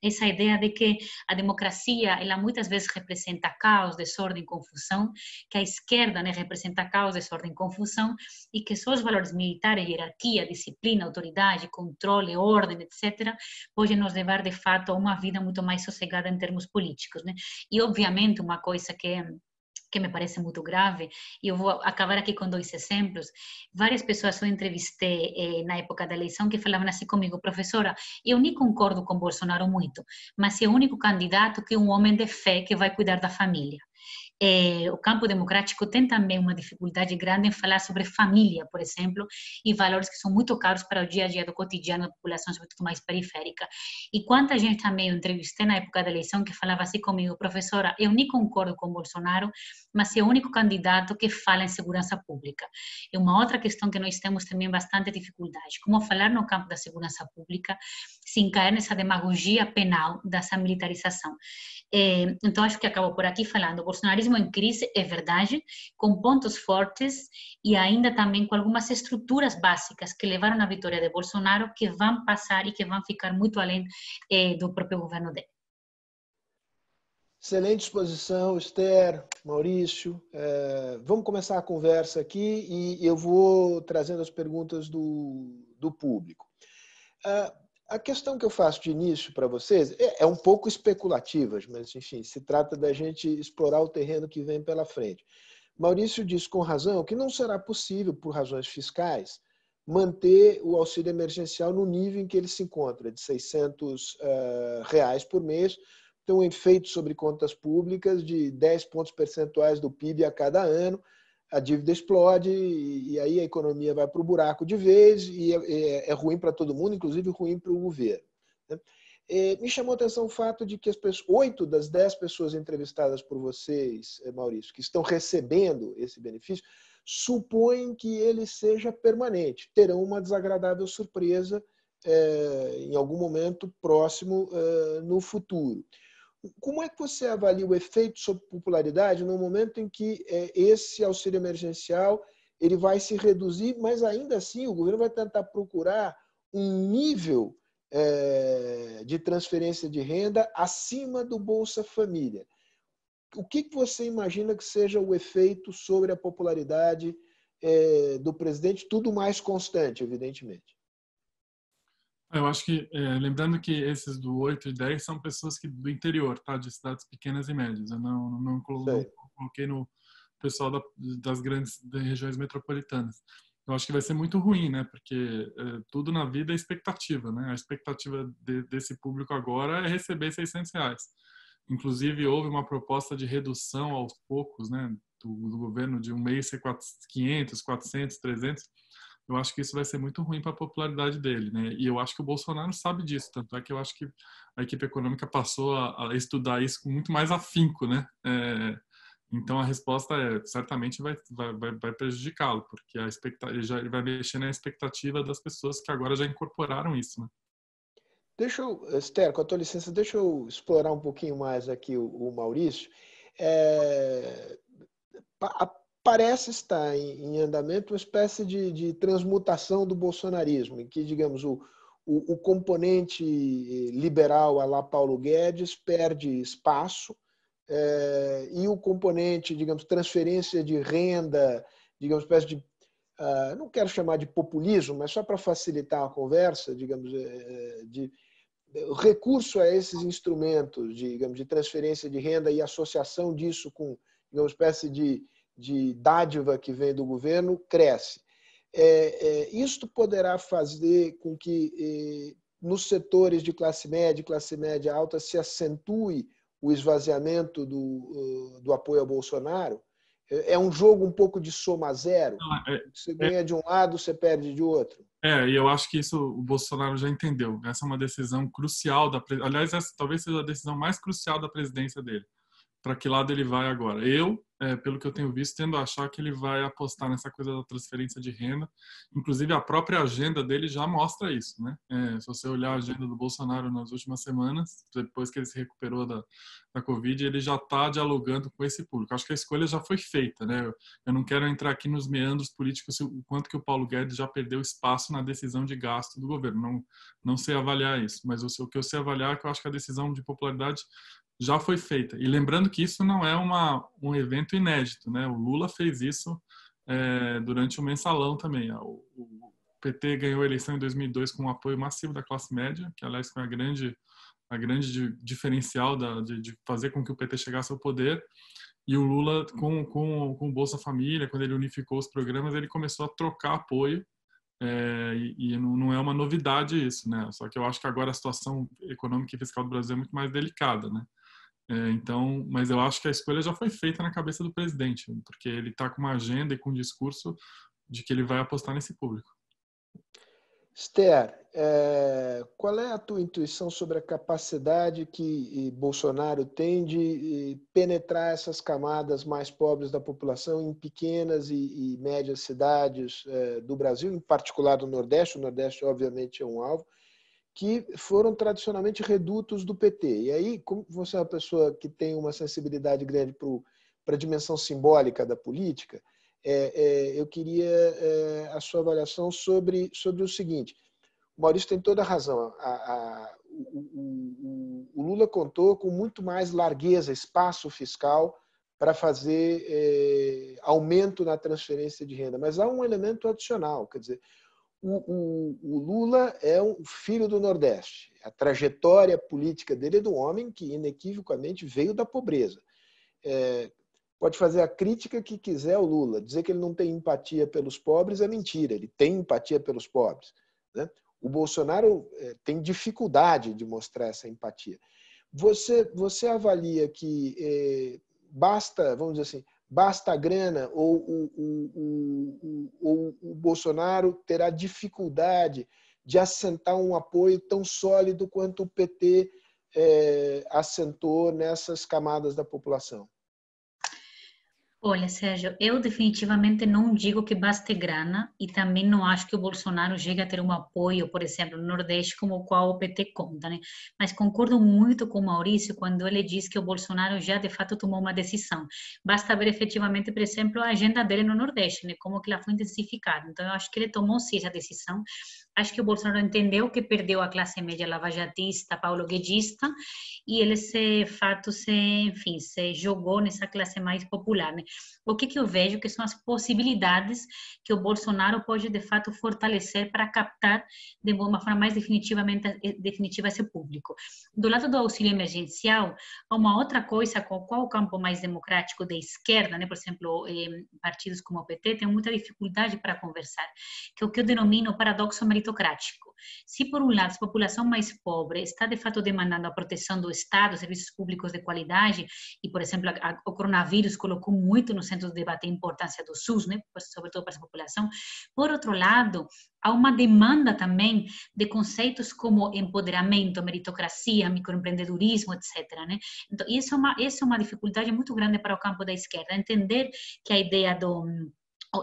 Essa ideia de que a democracia, ela muitas vezes representa caos, desordem, confusão, que a esquerda né, representa caos, desordem, confusão, e que só os valores militares, hierarquia, disciplina, autoridade, controle, ordem, etc., podem nos levar, de fato, a uma vida muito mais sossegada em termos políticos. Né? E, obviamente, uma coisa que que me parece muito grave, e eu vou acabar aqui com dois exemplos. Várias pessoas eu entrevistei eh, na época da eleição que falavam assim comigo, professora, eu nem concordo com Bolsonaro muito, mas é o único candidato que é um homem de fé que vai cuidar da família é, o campo democrático tem também uma dificuldade grande em falar sobre família, por exemplo, e valores que são muito caros para o dia a dia do cotidiano da população, sobretudo mais periférica. E quanta gente também eu entrevistei na época da eleição que falava assim comigo, professora, eu nem concordo com Bolsonaro, mas é o único candidato que fala em segurança pública. É uma outra questão que nós temos também bastante dificuldade, como falar no campo da segurança pública sem cair nessa demagogia penal dessa militarização. Então, acho que acabo por aqui falando. O bolsonarismo em crise é verdade, com pontos fortes e ainda também com algumas estruturas básicas que levaram à vitória de Bolsonaro que vão passar e que vão ficar muito além é, do próprio governo dele. Excelente exposição, Esther, Maurício. É, vamos começar a conversa aqui e eu vou trazendo as perguntas do, do público. A questão que eu faço de início para vocês é, é, um pouco especulativa, mas, enfim, se trata da gente explorar o terreno que vem pela frente. Maurício disse com razão que não será possível, por razões fiscais, manter o auxílio emergencial no nível em que ele se encontra, de 600 uh, eh, reais por mês, tem um efeito sobre contas públicas de 10 pontos percentuais do PIB a cada ano, a dívida explode e, aí a economia vai para o buraco de vez e é, é, é ruim para todo mundo, inclusive ruim para o governo. Né? É, me chamou a atenção o fato de que as oito das dez pessoas entrevistadas por vocês, é, Maurício, que estão recebendo esse benefício, supõem que ele seja permanente, terão uma desagradável surpresa é, em algum momento próximo é, no futuro. Como é que você avalia o efeito sobre popularidade no momento em que é, esse auxílio emergencial ele vai se reduzir, mas ainda assim o governo vai tentar procurar um nível é, de transferência de renda acima do Bolsa Família. O que você imagina que seja o efeito sobre a popularidade é, do presidente? Tudo mais constante, evidentemente. Eu acho que, é, lembrando que esses do 8 e 10 são pessoas que do interior, tá? De cidades pequenas e médias. Eu não, não, não coloquei no pessoal da, das grandes das regiões metropolitanas. Eu acho que vai ser muito ruim, né? Porque é, tudo na vida é expectativa, né? A expectativa de, desse público agora é receber 600 reais. Inclusive, houve uma proposta de redução aos poucos, né? Do, do governo de um mês ser 500, 400, 300 eu acho que isso vai ser muito ruim para a popularidade dele, né? E eu acho que o Bolsonaro sabe disso, tanto é que eu acho que a equipe econômica passou a, a estudar isso com muito mais afinco, né? É, então a resposta é certamente vai vai, vai prejudicá-lo, porque a já vai mexer na expectativa das pessoas que agora já incorporaram isso, né? Deixa eu, Esther, com a tua licença, deixa eu explorar um pouquinho mais aqui o, o Maurício. É, parece estar em, andamento uma espécie de, de, transmutação do bolsonarismo, em que, digamos, o, o, o componente liberal a lá Paulo Guedes perde espaço é, e o componente, digamos, transferência de renda, digamos, espécie de Uh, não quero chamar de populismo, mas só para facilitar a conversa, digamos, é, de recurso a esses instrumentos, digamos, de transferência de renda e associação disso com, digamos, espécie de de dádiva que vem do governo cresce. É, é, isto poderá fazer com que é, nos setores de classe média e classe média alta se acentue o esvaziamento do, do apoio a Bolsonaro? É, é um jogo um pouco de soma zero. É, você ganha de um lado, você perde de outro. É, e eu acho que isso o Bolsonaro já entendeu. Essa é uma decisão crucial da, aliás, essa talvez seja a decisão mais crucial da presidência dele para que lado ele vai agora. Eu, é, pelo que eu tenho visto, tendo a achar que ele vai apostar nessa coisa da transferência de renda. Inclusive, a própria agenda dele já mostra isso. Né? É, se você olhar a agenda do Bolsonaro nas últimas semanas, depois que ele se recuperou da, da Covid, ele já está dialogando com esse público. Acho que a escolha já foi feita. Né? Eu, eu não quero entrar aqui nos meandros políticos, o quanto que o Paulo Guedes já perdeu espaço na decisão de gasto do governo. Não, não sei avaliar isso, mas o, o que eu sei avaliar é que eu acho que a decisão de popularidade já foi feita. E lembrando que isso não é uma, um evento inédito, né? O Lula fez isso é, durante o mensalão também. O, o, PT ganhou a eleição em 2002 com o apoio massivo da classe média, que aliás foi a grande a grande diferencial da, de, de, fazer com que o PT chegasse ao poder. E o Lula, com, com, com o Bolsa Família, quando ele unificou os programas, ele começou a trocar apoio. É, e, e não é uma novidade isso, né? Só que eu acho que agora a situação econômica e fiscal do Brasil é muito mais delicada, né? É, então, mas eu acho que a escolha já foi feita na cabeça do presidente, porque ele está com uma agenda e com um discurso de que ele vai apostar nesse público. Esther, é, qual é a tua intuição sobre a capacidade que Bolsonaro tem de penetrar essas camadas mais pobres da população em pequenas e, e médias cidades é, do Brasil, em particular do Nordeste? O Nordeste, obviamente, é um alvo que foram tradicionalmente redutos do PT. E aí, como você é uma pessoa que tem uma sensibilidade grande para a dimensão simbólica da política, é, é, eu queria é, a sua avaliação sobre, sobre o seguinte. O Maurício tem toda a razão. A, a, o, o, o, Lula contou com muito mais largueza, espaço fiscal para fazer é, aumento na transferência de renda. Mas há um elemento adicional, quer dizer, o, o, o, Lula é um filho do Nordeste. A trajetória política dele é do homem que inequivocamente veio da pobreza. É, pode fazer a crítica que quiser ao Lula. Dizer que ele não tem empatia pelos pobres é mentira. Ele tem empatia pelos pobres. Né? O Bolsonaro é, tem dificuldade de mostrar essa empatia. Você, você avalia que é, basta, vamos dizer assim, basta a grana ou o, o, o, o, Bolsonaro terá dificuldade de assentar um apoio tão sólido quanto o PT é, assentou nessas camadas da população? Olha, Sérgio, eu definitivamente não digo que baste grana e também não acho que o Bolsonaro chegue a ter um apoio, por exemplo, no Nordeste, como o qual o PT conta, né? Mas concordo muito com o Maurício quando ele diz que o Bolsonaro já de fato tomou uma decisão. Basta ver efetivamente, por exemplo, a agenda dele no Nordeste, né? Como que ela foi intensificada. Então, eu acho que ele tomou sim essa decisão. Acho que o Bolsonaro entendeu que perdeu a classe média lavajatista, paulo-guedista, e ele, de fato, se, enfim, se jogou nessa classe mais popular, né? o que, que eu vejo que são as possibilidades que o Bolsonaro pode, de fato, fortalecer para captar de uma forma mais definitivamente definitiva esse público. Do lado do auxílio emergencial, uma outra coisa com qual o campo mais democrático da esquerda, né, por exemplo, eh, partidos como o PT, tem muita dificuldade para conversar, que é o que eu denomino paradoxo meritocrático. Se, por um lado, a população mais pobre está, de fato, demandando a proteção do Estado, serviços públicos de qualidade, e, por exemplo, a, a, o coronavírus colocou muito no centro do debate a importância do SUS, né, sobretudo para essa população. Por outro lado, há uma demanda também de conceitos como empoderamento, meritocracia, microempreendedorismo, etc. Né? Então, isso é, uma, isso é uma dificuldade muito grande para o campo da esquerda, entender que a ideia do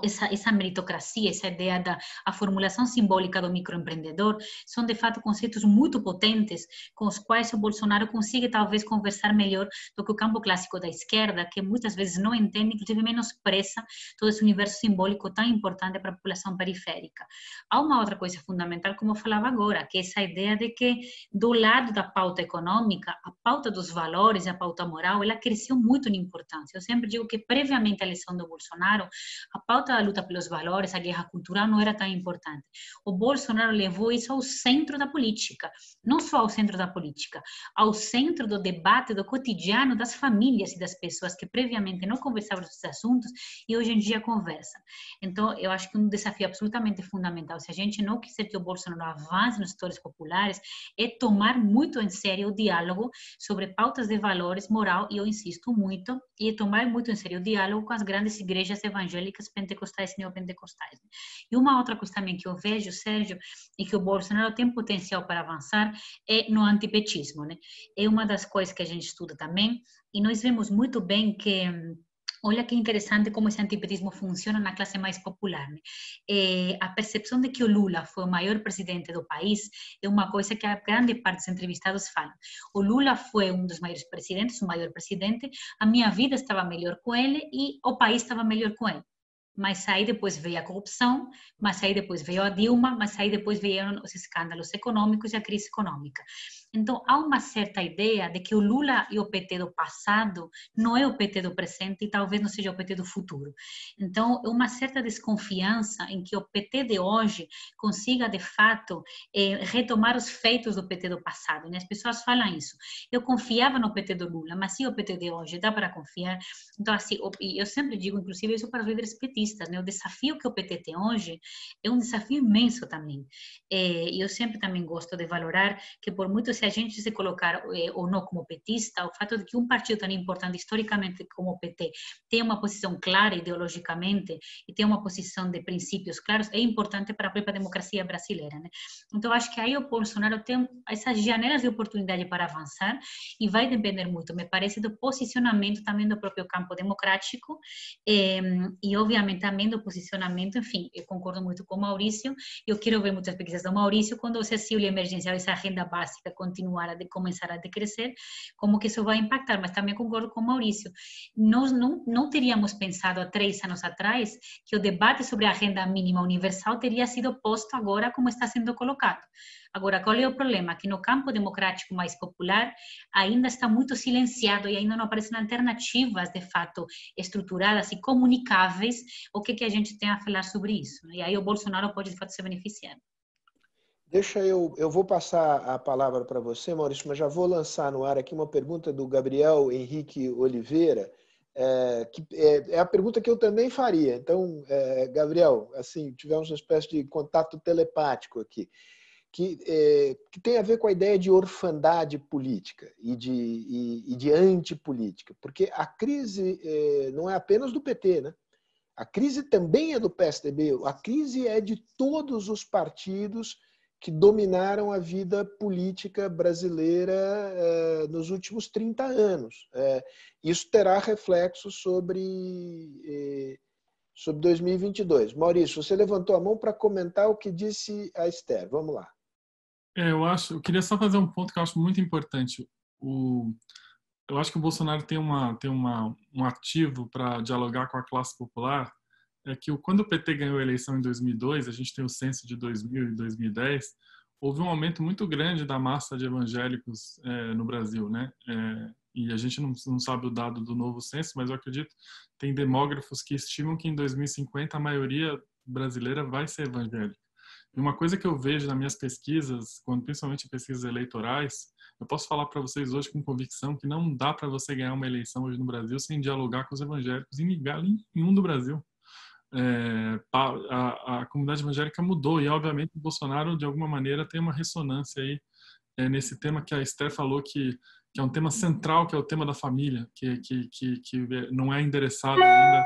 essa, essa meritocracia, essa ideia da a formulação simbólica do microempreendedor, são de fato conceitos muito potentes com os quais o Bolsonaro consegue talvez conversar melhor do que o campo clássico da esquerda, que muitas vezes não entende, inclusive menospreza todo esse universo simbólico tão importante para a população periférica. Há uma outra coisa fundamental, como eu falava agora, que é essa ideia de que do lado da pauta econômica, a pauta dos valores, a pauta moral, ela cresceu muito em importância. Eu sempre digo que previamente à eleição do Bolsonaro, a pauta pauta da luta pelos valores, a guerra cultural não era tão importante. O Bolsonaro levou isso ao centro da política, não só ao centro da política, ao centro do debate do cotidiano das famílias e das pessoas que previamente não conversavam esses assuntos e hoje em dia conversam. Então, eu acho que um desafio absolutamente fundamental, se a gente não quiser que o Bolsonaro avance nos setores populares, é tomar muito em sério o diálogo sobre pautas de valores, moral, e eu insisto muito, e tomar muito em sério o diálogo com as grandes igrejas evangélicas pentecostais e neopentecostais. E uma outra coisa também que eu vejo, Sérgio, e que o Bolsonaro tem potencial para avançar é no antipetismo, né? É uma das coisas que a gente estuda também, e nós vemos muito bem que Olha que interessante como esse antipetismo funciona na classe mais popular. Né? É, a percepção de que o Lula foi o maior presidente do país é uma coisa que a grande parte dos entrevistados falam. O Lula foi um dos maiores presidentes, o maior presidente, a minha vida estava melhor com ele e o país estava melhor com ele mas aí depois veio a corrupção, mas aí depois veio a Dilma, mas aí depois vieram os escândalos econômicos e a crise econômica. Então, há uma certa ideia de que o Lula e o PT do passado não é o PT do presente e talvez não seja o PT do futuro. Então, é uma certa desconfiança em que o PT de hoje consiga, de fato, eh, retomar os feitos do PT do passado. Né? As pessoas falam isso. Eu confiava no PT do Lula, mas e o PT de hoje? Dá para confiar? Então, assim, eu sempre digo, inclusive, isso para os líderes petistas, né? o desafio que o PT tem hoje é um desafio imenso também. Eh, e eu sempre também gosto de valorar que, por muito se a gente se colocar eh, ou não como petista, o fato de que um partido tão importante historicamente como o PT tem uma posição clara ideologicamente e tem uma posição de princípios claros é importante para a própria democracia brasileira. Né? Então, acho que aí o Bolsonaro tem essas janelas de oportunidade para avançar e vai depender muito, me parece, do posicionamento também do próprio campo democrático eh, e, obviamente, também do posicionamento, enfim, eu concordo muito com o Maurício, eu quero ver muitas pesquisas do Maurício quando o auxílio emergencial, essa renda básica continuar a de, começar a decrescer, como que isso vai impactar. Mas também concordo com o Maurício. Nós não, não teríamos pensado há três anos atrás que o debate sobre a renda mínima universal teria sido posto agora como está sendo colocado. Agora, qual é o problema? Que no campo democrático mais popular ainda está muito silenciado e ainda não aparecem alternativas, de fato, estruturadas e comunicáveis o que, que a gente tem a falar sobre isso. E aí o Bolsonaro pode, de fato, se beneficiar. Deixa eu, eu vou passar a palavra para você, Maurício, mas já vou lançar no ar aqui uma pergunta do Gabriel Henrique Oliveira, é, que é, é, a pergunta que eu também faria. Então, é, Gabriel, assim, tivemos uma espécie de contato telepático aqui, que, é, que tem a ver com a ideia de orfandade política e de, e, e de antipolítica, porque a crise é, não é apenas do PT, né? A crise também é do PSDB, a crise é de todos os partidos que dominaram a vida política brasileira eh, nos últimos 30 anos. Eh, isso terá reflexo sobre, eh, sobre 2022. Maurício, você levantou a mão para comentar o que disse a Esther. Vamos lá. É, eu acho, eu queria só fazer um ponto que eu acho muito importante. O, eu acho que o Bolsonaro tem uma tem uma um ativo para dialogar com a classe popular é que quando o PT ganhou a eleição em 2002, a gente tem o censo de 2000 e 2010, houve um aumento muito grande da massa de evangélicos é, no Brasil, né? É, e a gente não, não, sabe o dado do novo censo, mas eu acredito tem demógrafos que estimam que em 2050 a maioria brasileira vai ser evangélica. E uma coisa que eu vejo nas minhas pesquisas, quando principalmente pesquisas eleitorais, eu posso falar para vocês hoje com convicção que não dá para você ganhar uma eleição hoje no Brasil sem dialogar com os evangélicos em nenhum do Brasil é, a, a, comunidade evangélica mudou e obviamente o Bolsonaro de alguma maneira tem uma ressonância aí é, nesse tema que a Esther falou que, que é um tema central que é o tema da família que que, que, que não é endereçado ainda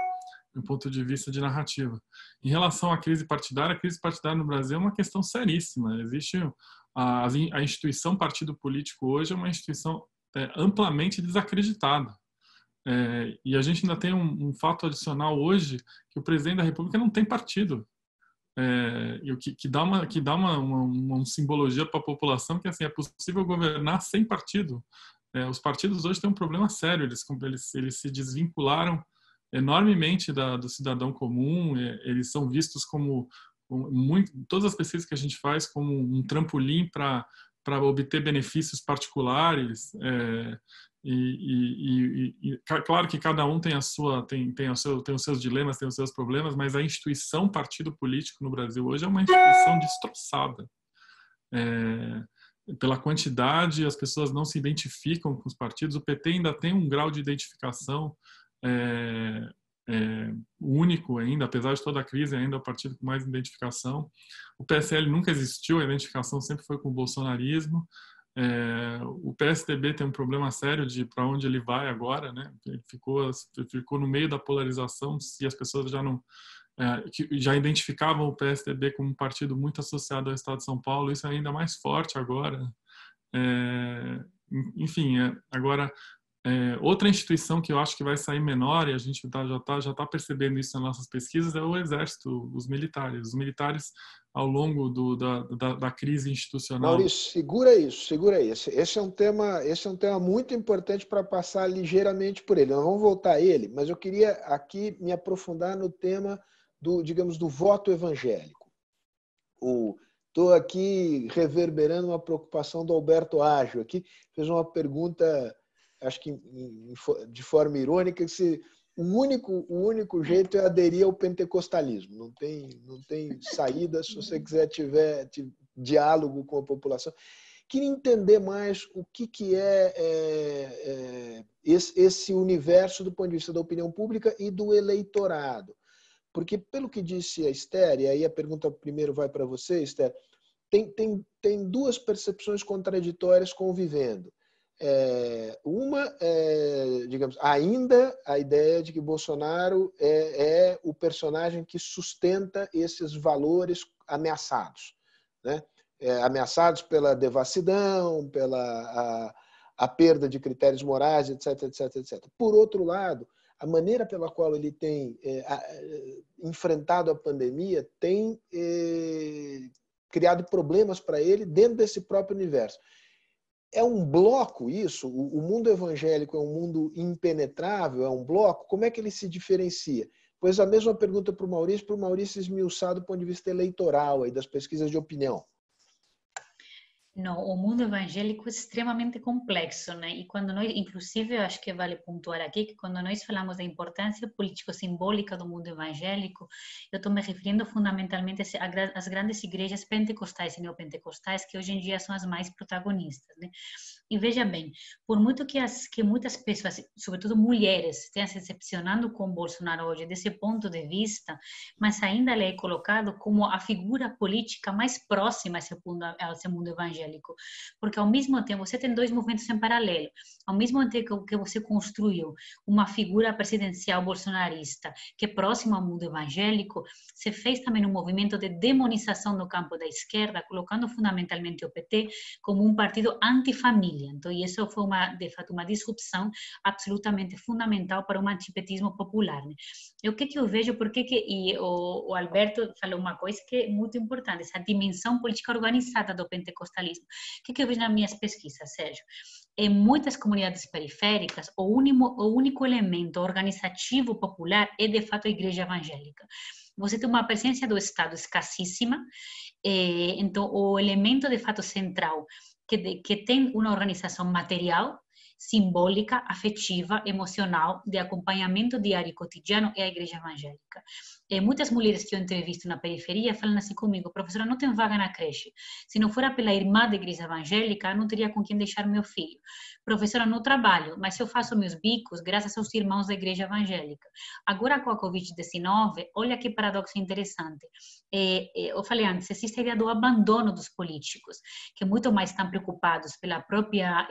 do ponto de vista de narrativa. Em relação à crise partidária, a crise partidária no Brasil é uma questão seríssima. Existe a, a instituição partido político hoje é uma instituição é, amplamente desacreditada. É, e a gente ainda tem um, um, fato adicional hoje que o presidente da República não tem partido. É, e o que, que, dá uma que dá uma, uma, uma simbologia para a população que assim é possível governar sem partido. É, os partidos hoje têm um problema sério. Eles eles, eles se desvincularam enormemente da, do cidadão comum. É, eles são vistos como, como muito, todas as pesquisas que a gente faz como um trampolim para para obter benefícios particulares. É, e, e, e, e, claro que cada um tem a sua tem tem, seu, tem os seus dilemas tem os seus problemas mas a instituição partido político no Brasil hoje é uma instituição destroçada. É, pela quantidade as pessoas não se identificam com os partidos o PT ainda tem um grau de identificação é, é, único ainda apesar de toda a crise ainda é o partido com mais identificação. O PSL nunca existiu a identificação sempre foi com o bolsonarismo é, o PSDB tem um problema sério de para onde ele vai agora, né? Ele ficou ficou no meio da polarização se as pessoas já não é, já identificavam o PSDB como um partido muito associado ao Estado de São Paulo, isso é ainda mais forte agora. É, enfim, é, agora é, outra instituição que eu acho que vai sair menor, e a gente tá, já está já tá percebendo isso nas nossas pesquisas, é o Exército, os militares. Os militares, ao longo do, da, da, da, crise institucional. Maurício, segura isso, segura isso. Esse é um tema, esse é um tema muito importante para passar ligeiramente por ele. Nós vamos voltar a ele, mas eu queria aqui me aprofundar no tema do, digamos, do voto evangélico. Estou aqui reverberando uma preocupação do Alberto Ágio aqui, fez uma pergunta acho que de forma irônica, que se, o, único, o único jeito é aderir ao pentecostalismo. Não tem, não tem saída se você quiser tiver, diálogo com a população. Queria entender mais o que, que é, é, é esse, esse universo do ponto de vista da opinião pública e do eleitorado. Porque, pelo que disse a Esther, e aí a pergunta primeiro vai para você, Esther, tem, tem, tem duas percepções contraditórias convivendo. É, uma, é, digamos, ainda a ideia de que Bolsonaro é, é, o personagem que sustenta esses valores ameaçados, né? É, ameaçados pela devassidão, pela a, a, perda de critérios morais, etc, etc, etc. Por outro lado, a maneira pela qual ele tem é, a, enfrentado a pandemia tem é, criado problemas para ele dentro desse próprio universo. É um bloco isso? O mundo evangélico é um mundo impenetrável? É um bloco? Como é que ele se diferencia? Pois a mesma pergunta para o Maurício, para o Maurício esmiuçar do ponto de vista eleitoral, aí, das pesquisas de opinião. O mundo evangélico é extremamente complexo, né? E quando nós, inclusive, eu acho que vale pontuar aqui que quando nós falamos da importância político-simbólica do mundo evangélico, eu estou me referindo fundamentalmente às grandes igrejas pentecostais e neopentecostais, que hoje em dia são as mais protagonistas, né? E veja bem, por muito que, as, que muitas pessoas, sobretudo mulheres, estejam se decepcionando com Bolsonaro hoje, desse ponto de vista, mas ainda ele é colocado como a figura política mais próxima a esse mundo, a esse mundo evangélico porque ao mesmo tempo você tem dois movimentos em paralelo. Ao mesmo tempo que você construiu uma figura presidencial bolsonarista que é próxima ao mundo evangélico, você fez também um movimento de demonização no campo da esquerda, colocando fundamentalmente o PT como um partido antifamília. Então, isso foi uma, de fato, uma disrupção absolutamente fundamental para o antipetismo popular. Né? E o que, que eu vejo, porque que, e o, o Alberto falou uma coisa que é muito importante, essa dimensão política organizada do pentecostalismo. O que, que eu vejo nas minhas pesquisas, Sérgio? Em muitas comunidades periféricas, o o único elemento organizativo popular é, de fato, a igreja evangélica. Você tem uma presença do Estado escassíssima, eh, então o elemento, de fato, central que, de, que tem uma organização material simbólica, afetiva, emocional, de acompanhamento diário e cotidiano é a igreja evangélica. E muitas mulheres que eu entrevisto na periferia falam assim comigo, professora, não tem vaga na creche. Se não for pela irmã da igreja evangélica, não teria com quem deixar meu filho. Professora, não trabalho, mas eu faço meus bicos graças aos irmãos da igreja evangélica. Agora com a Covid-19, olha que paradoxo interessante. É, eu falei antes, existe a ideia do abandono dos políticos, que muito mais estão preocupados pela própria...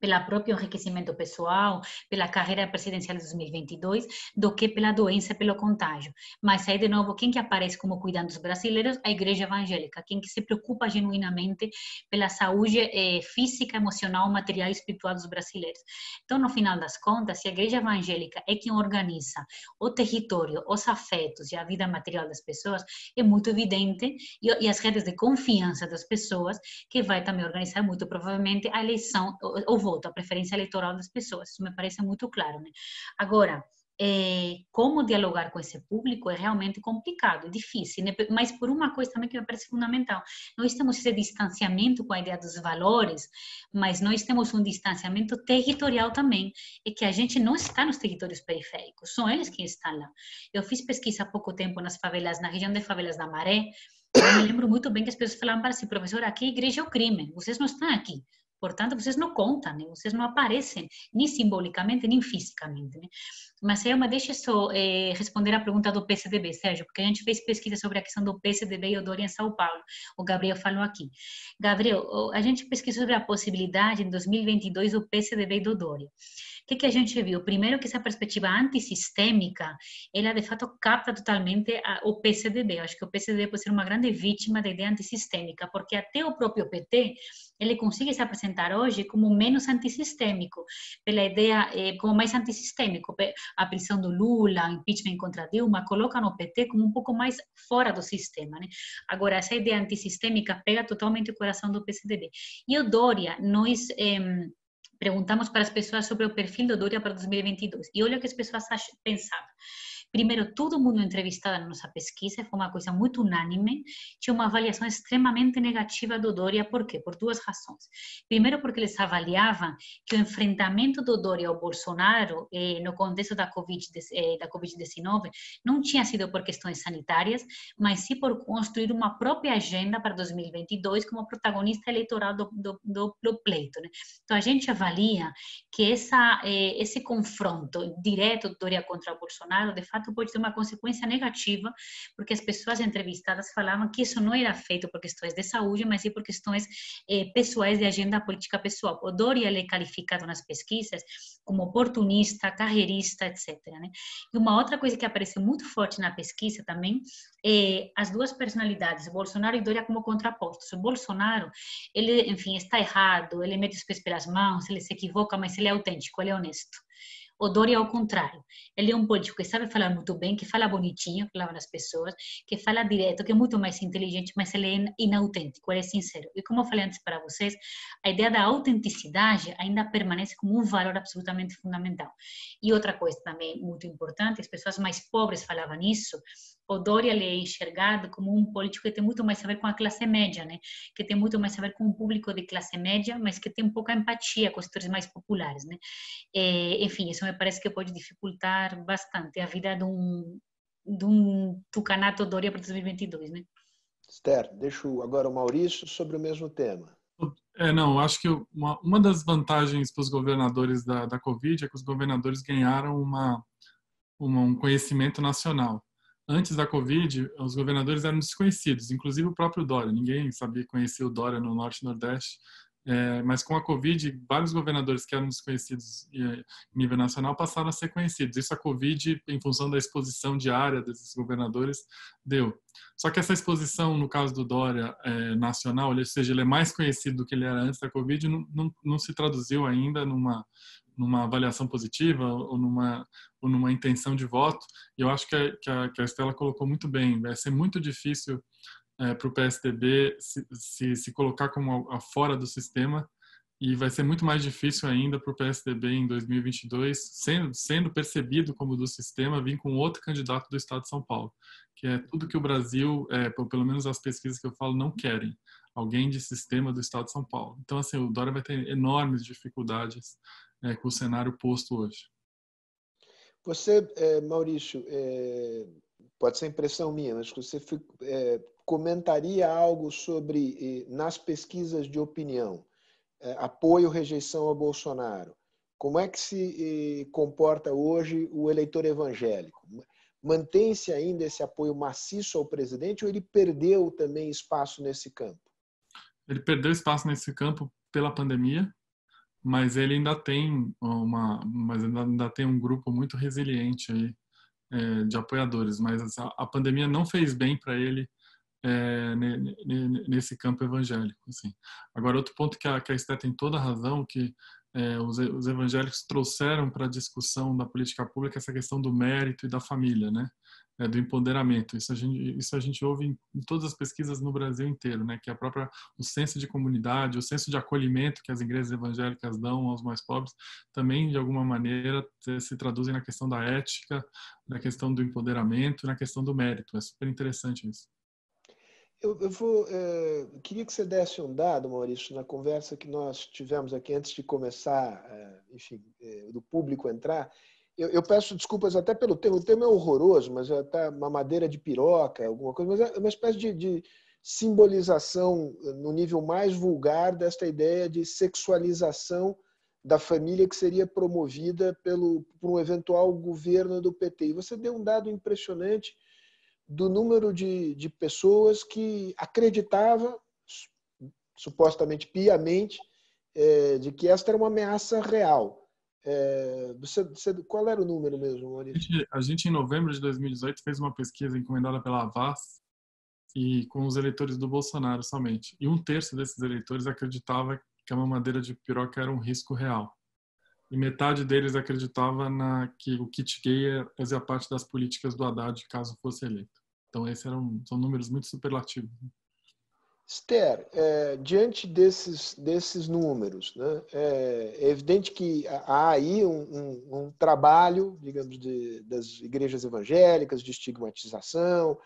Pelo próprio enriquecimento pessoal, pela carreira presidencial de 2022, do que pela doença, pelo contágio. Mas aí, de novo, quem que aparece como cuidando dos brasileiros? A igreja evangélica, quem que se preocupa genuinamente pela saúde eh, física, emocional, material e espiritual dos brasileiros. Então, no final das contas, se a igreja evangélica é quem organiza o território, os afetos e a vida material das pessoas, é muito evidente, e, e as redes de confiança das pessoas, que vai também organizar muito provavelmente a eleição, o voto, a preferência eleitoral das pessoas. Isso me parece muito claro. Né? Agora, é, como dialogar com esse público é realmente complicado, é difícil, né? mas por uma coisa também que me parece fundamental, nós temos esse distanciamento com a ideia dos valores, mas nós temos um distanciamento territorial também, é que a gente não está nos territórios periféricos, são eles que estão lá. Eu fiz pesquisa há pouco tempo nas favelas, na região de favelas da Maré, eu me lembro muito bem que as pessoas falavam para si, professor, aqui a igreja é o crime, vocês não estão aqui. Portanto, vocês não contam, né? vocês não aparecem, nem simbolicamente, nem fisicamente. Né? Mas, Selma, deixa eu só eh, responder a pergunta do PCDB, Sérgio, porque a gente fez pesquisa sobre a questão do PCDB e o em São Paulo. O Gabriel falou aqui. Gabriel, a gente pesquisou sobre a possibilidade, em 2022, do PCDB e do Dória que, que a gente viu? Primeiro que essa perspectiva antissistêmica, ela de fato capta totalmente a, o PCDB. Eu acho que o PCDB pode ser uma grande vítima da ideia antissistêmica, porque até o próprio PT, ele consegue se apresentar hoje como menos antissistêmico, pela ideia, eh, como mais antissistêmico. A prisão do Lula, impeachment contra Dilma, colocam o PT como um pouco mais fora do sistema. Né? Agora, essa ideia antissistêmica pega totalmente o coração do PCDB. E o Dória, nós... Eh, perguntamos para as pessoas sobre o perfil do Dória para 2022. E olha o que as pessoas pensavam. Primeiro, todo mundo entrevistado na nossa pesquisa foi uma coisa muito unânime, tinha uma avaliação extremamente negativa do Dória, por quê? Por duas razões. Primeiro, porque eles avaliavam que o enfrentamento do Dória ao Bolsonaro eh, no contexto da Covid-19 eh, COVID não tinha sido por questões sanitárias, mas sim por construir uma própria agenda para 2022 como protagonista eleitoral do, do, do, do pleito. Né? Então, a gente avalia que essa, eh, esse confronto direto do Dória contra o Bolsonaro, de fato, fato pode ter uma consequência negativa, porque as pessoas entrevistadas falavam que isso não era feito por questões de saúde, mas sim por questões eh, pessoais de agenda política pessoal. O Dória é calificado nas pesquisas como oportunista, carreirista, etc. Né? E uma outra coisa que apareceu muito forte na pesquisa também é as duas personalidades, Bolsonaro e Dória como contrapostos. O Bolsonaro, ele, enfim, está errado, ele mete os pés pelas mãos, ele se equivoca, mas ele é autêntico, ele é honesto. O Dori é o contrário. Ele é um político que sabe falar muito bem, que fala bonitinho, falava nas pessoas, que fala direto, que é muito mais inteligente, mas ele é inautêntico, ele é sincero. E como eu falei antes para vocês, a ideia da autenticidade ainda permanece como um valor absolutamente fundamental. E outra coisa também muito importante, as pessoas mais pobres falavam isso, o Dória é enxergado como um político que tem muito mais a ver com a classe média, né? Que tem muito mais a ver com um público de classe média, mas que tem pouca empatia com os setores mais populares, né? É, enfim, isso me parece que pode dificultar bastante a vida de um, de um tucanato Dória para 2022, né? Esther, deixo agora o Maurício sobre o mesmo tema. É, não, acho que uma, uma das vantagens para os governadores da, da Covid é que os governadores ganharam uma, uma um conhecimento nacional. Antes da Covid, os governadores eram desconhecidos, inclusive o próprio Dória. Ninguém sabia conhecer o Dória no Norte e Nordeste. É, mas com a Covid, vários governadores que eram desconhecidos em nível nacional passaram a ser conhecidos. Isso a Covid, em função da exposição diária desses governadores, deu. Só que essa exposição, no caso do Dória, é, nacional, ou seja, ele é mais conhecido do que ele era antes da Covid, não, não, não se traduziu ainda numa, numa avaliação positiva ou numa, ou numa intenção de voto. E eu acho que a, que a, que a Estela colocou muito bem. Vai ser muito difícil é, para o PSDB se, se, se, colocar como a, a fora do sistema e vai ser muito mais difícil ainda para o PSDB em 2022, sendo, sendo percebido como do sistema, vir com outro candidato do Estado de São Paulo, que é tudo que o Brasil, é, pelo menos as pesquisas que eu falo, não querem. Alguém de sistema do Estado de São Paulo. Então, assim, o Dória vai ter enormes dificuldades é, com o cenário posto hoje. Você, é, Maurício, é, pode ser impressão minha, mas você é, comentaria algo sobre, nas pesquisas de opinião, apoio rejeição a Bolsonaro. Como é que se comporta hoje o eleitor evangélico? Mantém-se ainda esse apoio maciço ao presidente ou ele perdeu também espaço nesse campo? Ele perdeu espaço nesse campo pela pandemia, mas ele ainda tem uma, mas ainda tem um grupo muito resiliente aí é, de apoiadores. Mas a, a pandemia não fez bem para ele é, nesse campo evangélico. Assim. Agora, outro ponto que a, que a Esté tem toda a razão, que é, os, os, evangélicos trouxeram para a discussão da política pública essa questão do mérito e da família, né? É, do empoderamento. Isso a gente, isso a gente ouve em, em, todas as pesquisas no Brasil inteiro, né? Que a própria o senso de comunidade, o senso de acolhimento que as igrejas evangélicas dão aos mais pobres, também de alguma maneira se traduzem na questão da ética, na questão do empoderamento, na questão do mérito. É super interessante isso. Eu, eu vou, é, queria que você desse um dado, Maurício, na conversa que nós tivemos aqui antes de começar, é, enfim, é, do público entrar. Eu, eu, peço desculpas até pelo tema. O tema é horroroso, mas é uma madeira de piroca, alguma coisa, mas é uma espécie de, de simbolização no nível mais vulgar desta ideia de sexualização da família que seria promovida pelo, por um eventual governo do PT. E você deu um dado impressionante do número de, de pessoas que acreditava, supostamente piamente, é, de que esta era uma ameaça real. É, você, qual era o número mesmo, Maurício? A gente, a gente, em novembro de 2018, fez uma pesquisa encomendada pela Avaz e com os eleitores do Bolsonaro somente. E um terço desses eleitores acreditava que a mamadeira de piroca era um risco real. E metade deles acreditava na, que o kit gay fazia parte das políticas do Haddad caso fosse eleito. Então, esses eram, são números muito superlativos. Esther, é, diante desses, desses números, né, é, é, evidente que há aí um, um, um trabalho, digamos, de, das igrejas evangélicas, de estigmatização,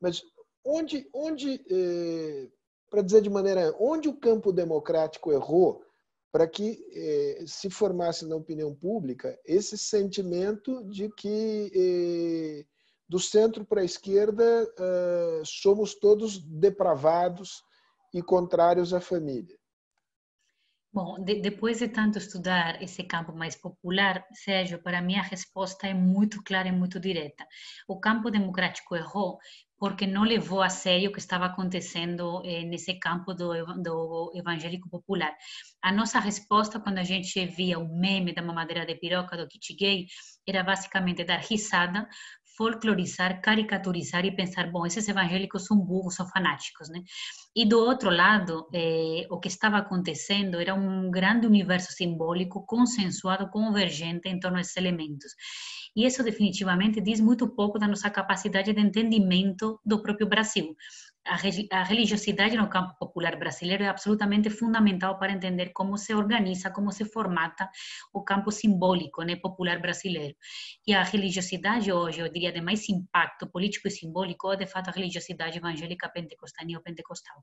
mas onde, onde é, para dizer de maneira, onde o campo democrático errou para que é, se formasse na opinião pública esse sentimento de que é, do centro para a esquerda, uh, somos todos depravados e contrários à família. Bom, de, depois de tanto estudar esse campo mais popular, Sérgio, para mim a resposta é muito clara e muito direta. O campo democrático errou porque não levou a sério o que estava acontecendo eh, nesse campo do, do, evangélico popular. A nossa resposta, quando a gente via o meme da mamadeira de piroca do kit gay, era basicamente dar risada, folclorizar, caricaturizar e pensar, bom, esses evangélicos são burros, são fanáticos, né? E do outro lado, eh, o que estava acontecendo era um grande universo simbólico consensuado, convergente em torno desses elementos. E isso definitivamente diz muito pouco da nossa capacidade de entendimento do próprio Brasil a religiosidade no campo popular brasileiro é absolutamente fundamental para entender como se organiza, como se formata o campo simbólico né, popular brasileiro. E a religiosidade hoje, eu diria, de mais impacto político e simbólico é, de fato, a religiosidade evangélica pentecostal neopentecostal.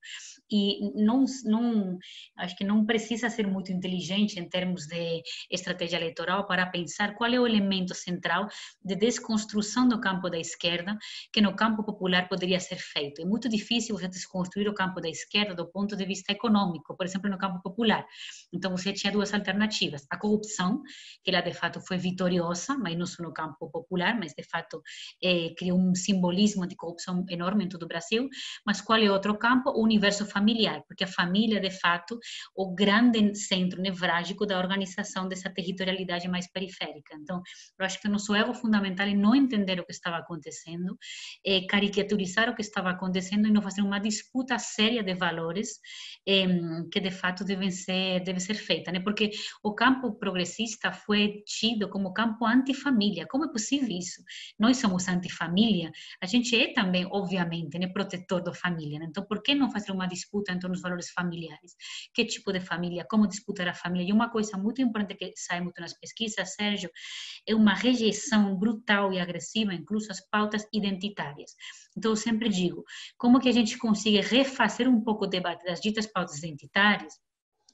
E não, não, acho que não precisa ser muito inteligente em termos de estratégia eleitoral para pensar qual é o elemento central de desconstrução do campo da esquerda que no campo popular poderia ser feito. É muito difícil difícil você desconstruir o campo da esquerda do ponto de vista econômico, por exemplo, no campo popular. Então, você tinha duas alternativas. A corrupção, que ela de fato foi vitoriosa, mas não só no campo popular, mas de fato é, criou um simbolismo de corrupção enorme em todo o Brasil. Mas qual é outro campo? O universo familiar, porque a família, de fato, o grande centro nevrálgico da organização dessa territorialidade mais periférica. Então, eu acho que o nosso erro fundamental é não entender o que estava acontecendo, é caricaturizar o que estava acontecendo e não fazer uma disputa séria de valores é, que de fato devem ser deve ser feita, né? Porque o campo progressista foi tido como campo antifamília. Como é possível isso? Nós somos antifamília. A gente é também, obviamente, né, protetor da família. Né? Então, por que não fazer uma disputa entre os valores familiares? Que tipo de família? Como disputar a família? E uma coisa muito importante que sai muito nas pesquisas, Sérgio, é uma rejeição brutal e agressiva, incluso às pautas identitárias. Então, eu sempre digo, como que a gente consegue refazer um pouco o debate das ditas pautas identitárias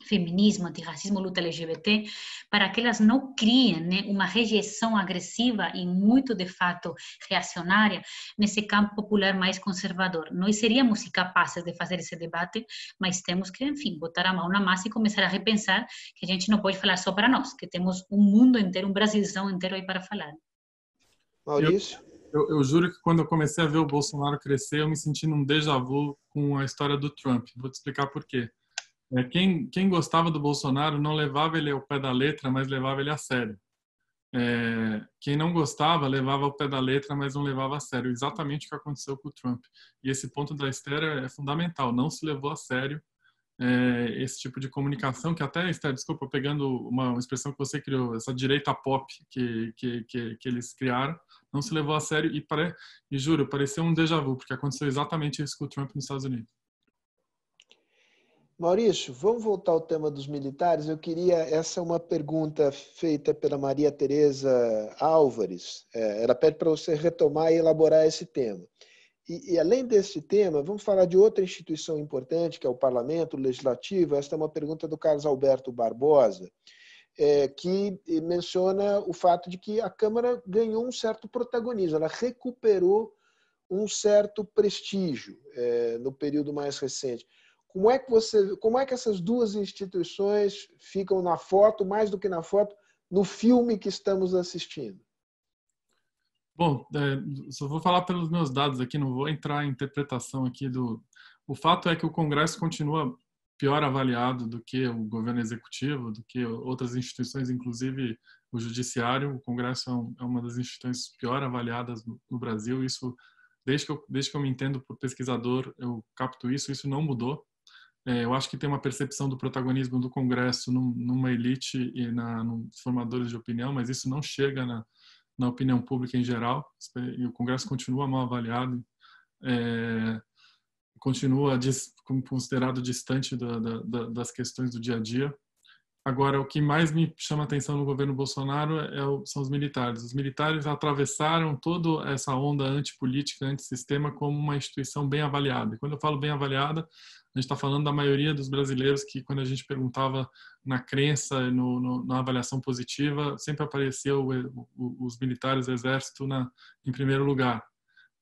feminismo, antirracismo, luta LGBT, para que elas não criem né, uma rejeição agressiva e muito, de fato, reacionária nesse campo popular mais conservador. Nós seríamos capazes de fazer esse debate, mas temos que, enfim, botar a mão na massa e começar a repensar que a gente não pode falar só para nós, que temos um mundo inteiro, um Brasilzão inteiro aí para falar. Maurício? Eu, eu, juro que quando eu comecei a ver o Bolsonaro crescer, eu me senti num déjà vu com a história do Trump. Vou te explicar por quê. É, quem, quem gostava do Bolsonaro não levava ele ao pé da letra, mas levava ele a sério. É, quem não gostava levava ao pé da letra, mas não levava a sério. Exatamente o que aconteceu com o Trump. E esse ponto da Esther é, fundamental. Não se levou a sério é, esse tipo de comunicação, que até, Esther, desculpa, pegando uma, expressão que você criou, essa direita pop que, que, que, que eles criaram, não se levou a sério e, pare, e juro, pareceu um déjà vu, porque aconteceu exatamente isso com o Trump nos Estados Unidos. Maurício, vamos voltar ao tema dos militares. Eu queria, essa é uma pergunta feita pela Maria Tereza Álvares. É, ela pede para você retomar e elaborar esse tema. E, e, além desse tema, vamos falar de outra instituição importante, que é o Parlamento o Legislativo. Esta é uma pergunta do Carlos Alberto Barbosa, é, que menciona o fato de que a Câmara ganhou um certo protagonismo, ela recuperou um certo prestígio é, no período mais recente. Como é que você, como é que essas duas instituições ficam na foto mais do que na foto no filme que estamos assistindo? Bom, é, só vou falar pelos meus dados aqui, não vou entrar em interpretação aqui do. O fato é que o Congresso continua pior avaliado do que o governo executivo, do que outras instituições, inclusive o judiciário. O Congresso é, é uma das instituições pior avaliadas no, Brasil. Isso, desde que, eu, desde que eu me entendo por pesquisador, eu capto isso. Isso não mudou. É, eu acho que tem uma percepção do protagonismo do Congresso num, numa elite e na, nos formadores de opinião, mas isso não chega na, na opinião pública em geral. E o Congresso continua mal avaliado, é, continua dis, considerado distante da, da, das questões do dia a dia. Agora, o que mais me chama atenção no governo Bolsonaro é são os militares. Os militares atravessaram toda essa onda antipolítica, antissistema, como uma instituição bem avaliada. E quando eu falo bem avaliada, a gente está falando da maioria dos brasileiros que, quando a gente perguntava na crença, no, no, na avaliação positiva, sempre aparecia o, o, os militares, o exército, na, em primeiro lugar.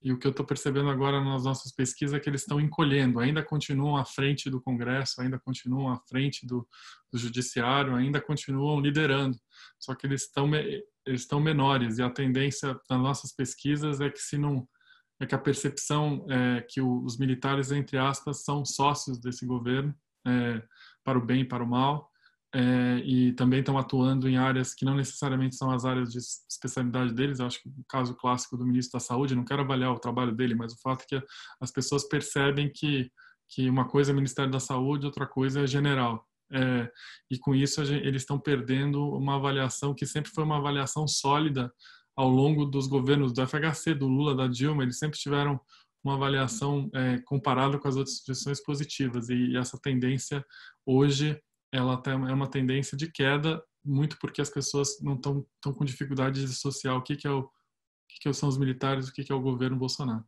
E o que eu estou percebendo agora nas nossas pesquisas é que eles estão encolhendo, ainda continuam à frente do Congresso, ainda continuam à frente do, do Judiciário, ainda continuam liderando. Só que eles estão eles estão menores e a tendência das nossas pesquisas é que se não é que a percepção é que os militares, entre aspas, são sócios desse governo, é, para o bem e para o mal, é, e também estão atuando em áreas que não necessariamente são as áreas de especialidade deles. Eu acho que o caso clássico do ministro da Saúde, não quero avaliar o trabalho dele, mas o fato é que as pessoas percebem que, que uma coisa é Ministério da Saúde, outra coisa é general. É, e com isso eles estão perdendo uma avaliação que sempre foi uma avaliação sólida ao longo dos governos do FHC, do Lula, da Dilma, eles sempre tiveram uma avaliação é, comparada com as outras instituições positivas e, e essa tendência hoje ela é uma tendência de queda muito porque as pessoas não estão tão com dificuldade de dissociar o que, que é o, o que, que são os militares, o que, que é o governo Bolsonaro.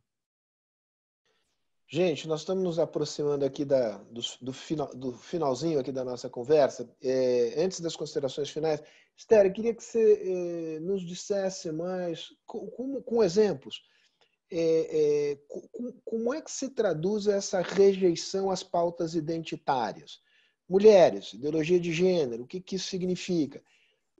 Gente, nós estamos nos aproximando aqui da, do, do, final, do finalzinho aqui da nossa conversa. É, antes das considerações finais, Esther, queria que você é, nos dissesse mais, com, com exemplos, é, é, como é que se traduz essa rejeição às pautas identitárias? Mulheres, ideologia de gênero, o que, que isso significa?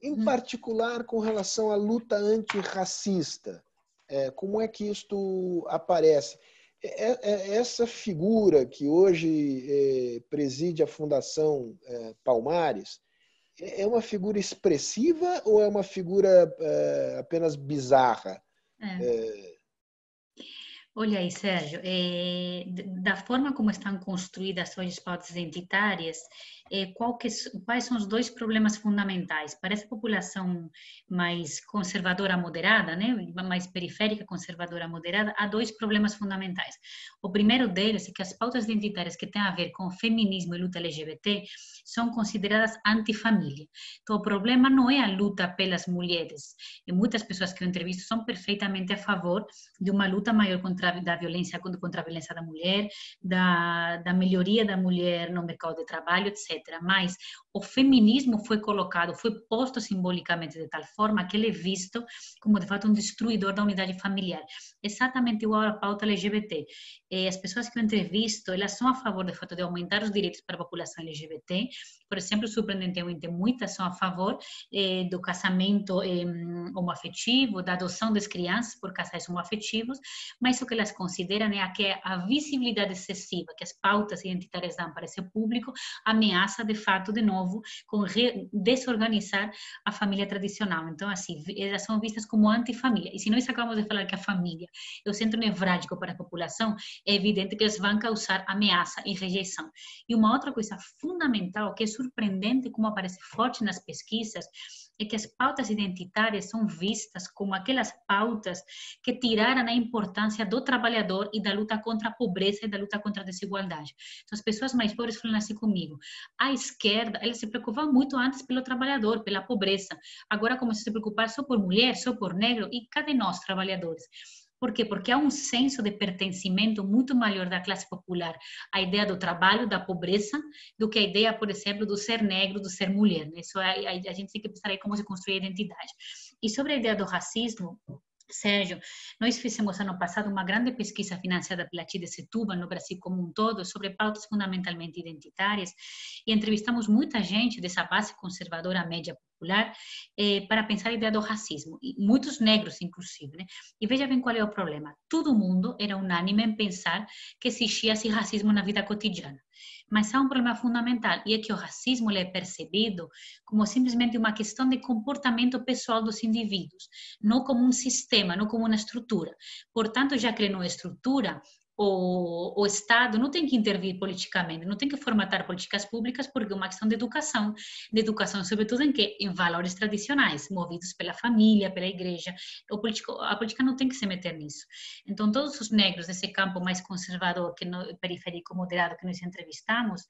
Em hum. particular com relação à luta antirracista, é, como é que isto aparece? É, é, essa figura que hoje é, preside a Fundação é, Palmares é uma figura expressiva ou é uma figura é, apenas bizarra? É. Olha aí, Sérgio, da forma como estão construídas hoje as pautas identitárias, é, que, quais são os dois problemas fundamentais. Para essa população mais conservadora moderada, né, mais periférica conservadora moderada, há dois problemas fundamentais. O primeiro deles é que as pautas identitárias que têm a ver com feminismo e luta LGBT são consideradas antifamília. Então, o problema não é a luta pelas mulheres. E muitas pessoas que eu entrevisto são perfeitamente a favor de uma luta maior contra a violência, contra a violência da mulher, da, da melhoria da mulher no mercado de trabalho, etc mas o feminismo foi colocado, foi posto simbolicamente de tal forma que ele é visto como de fato um destruidor da unidade familiar. Exatamente igual à pauta LGBT. E as pessoas que eu entrevisto, elas são a favor de fato de aumentar os direitos para a população LGBT. Por exemplo, surpreendentemente, muitas são a favor eh, do casamento eh, homoafetivo, da adoção das crianças por casais homoafetivos, mas o que elas consideram é que a visibilidade excessiva que as pautas identitárias dão para esse público ameaça de fato de novo com desorganizar a família tradicional. Então, assim, elas são vistas como antifamília. E se nós acabamos de falar que a família é o centro nevrálgico para a população, é evidente que eles vão causar ameaça e rejeição. E uma outra coisa fundamental, que é surpreendente como aparece forte nas pesquisas, é que as pautas identitárias são vistas como aquelas pautas que tiraram a importância do trabalhador e da luta contra a pobreza e da luta contra a desigualdade. Então, as pessoas mais pobres falam assim comigo. A esquerda, ela se preocupava muito antes pelo trabalhador, pela pobreza. Agora começou a se preocupar só por mulher, só por negro, e cadê nós, trabalhadores? Por quê? Porque há um senso de pertencimento muito maior da classe popular à ideia do trabalho, da pobreza, do que a ideia, por exemplo, do ser negro, do ser mulher. Né? Isso a, a gente tem que pensar aí como se construir a identidade. E sobre a ideia do racismo, Sérgio, nós fizemos ano passado uma grande pesquisa financiada pela TIDE Setúbal no Brasil como um todo sobre pautas fundamentalmente identitárias e entrevistamos muita gente dessa base conservadora média popular eh, para pensar a ideia do racismo, e muitos negros inclusive. Né? E veja bem qual é o problema. Todo mundo era unânime em pensar que existia esse racismo na vida cotidiana. Mas há um problema fundamental, e é que o racismo é percebido como simplesmente uma questão de comportamento pessoal dos indivíduos, não como um sistema, não como uma estrutura. Portanto, já que ele não é estrutura, o, o, Estado não tem que intervir politicamente, não tem que formatar políticas públicas, porque é uma questão de educação, de educação sobretudo em que em valores tradicionais, movidos pela família, pela igreja. O político, a política não tem que se meter nisso. Então, todos os negros desse campo mais conservador, que no, periférico moderado que nós entrevistamos,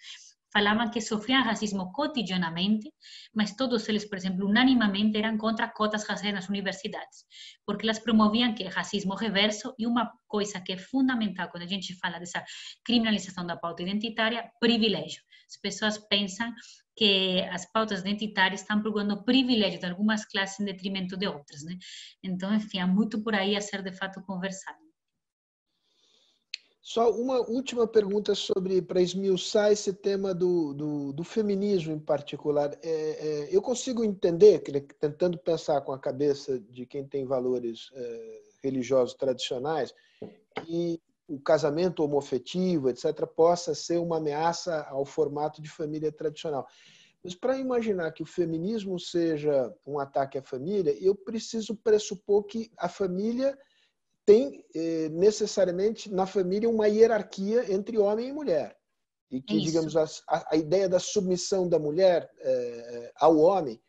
falavam que sofriam racismo cotidianamente, mas todos eles, por exemplo, unanimamente eram contra cotas raciais nas universidades, porque elas promoviam que racismo reverso e uma coisa que é fundamental quando a gente fala dessa criminalização da pauta identitária, privilégio. As pessoas pensam que as pautas identitárias estão procurando privilégio de algumas classes em detrimento de outras, né? Então, enfim, há muito por aí a ser de fato conversado. Só uma última pergunta sobre para esmiuçar esse tema do, do, do feminismo em particular. É, é, eu consigo entender, tentando pensar com a cabeça de quem tem valores é, religiosos tradicionais, que o casamento homofetivo, etc., possa ser uma ameaça ao formato de família tradicional. Mas para imaginar que o feminismo seja um ataque à família, eu preciso pressupor que a família tem eh, necessariamente na família uma hierarquia entre homem e mulher. E que, Isso. digamos, a, a, ideia da submissão da mulher eh, ao homem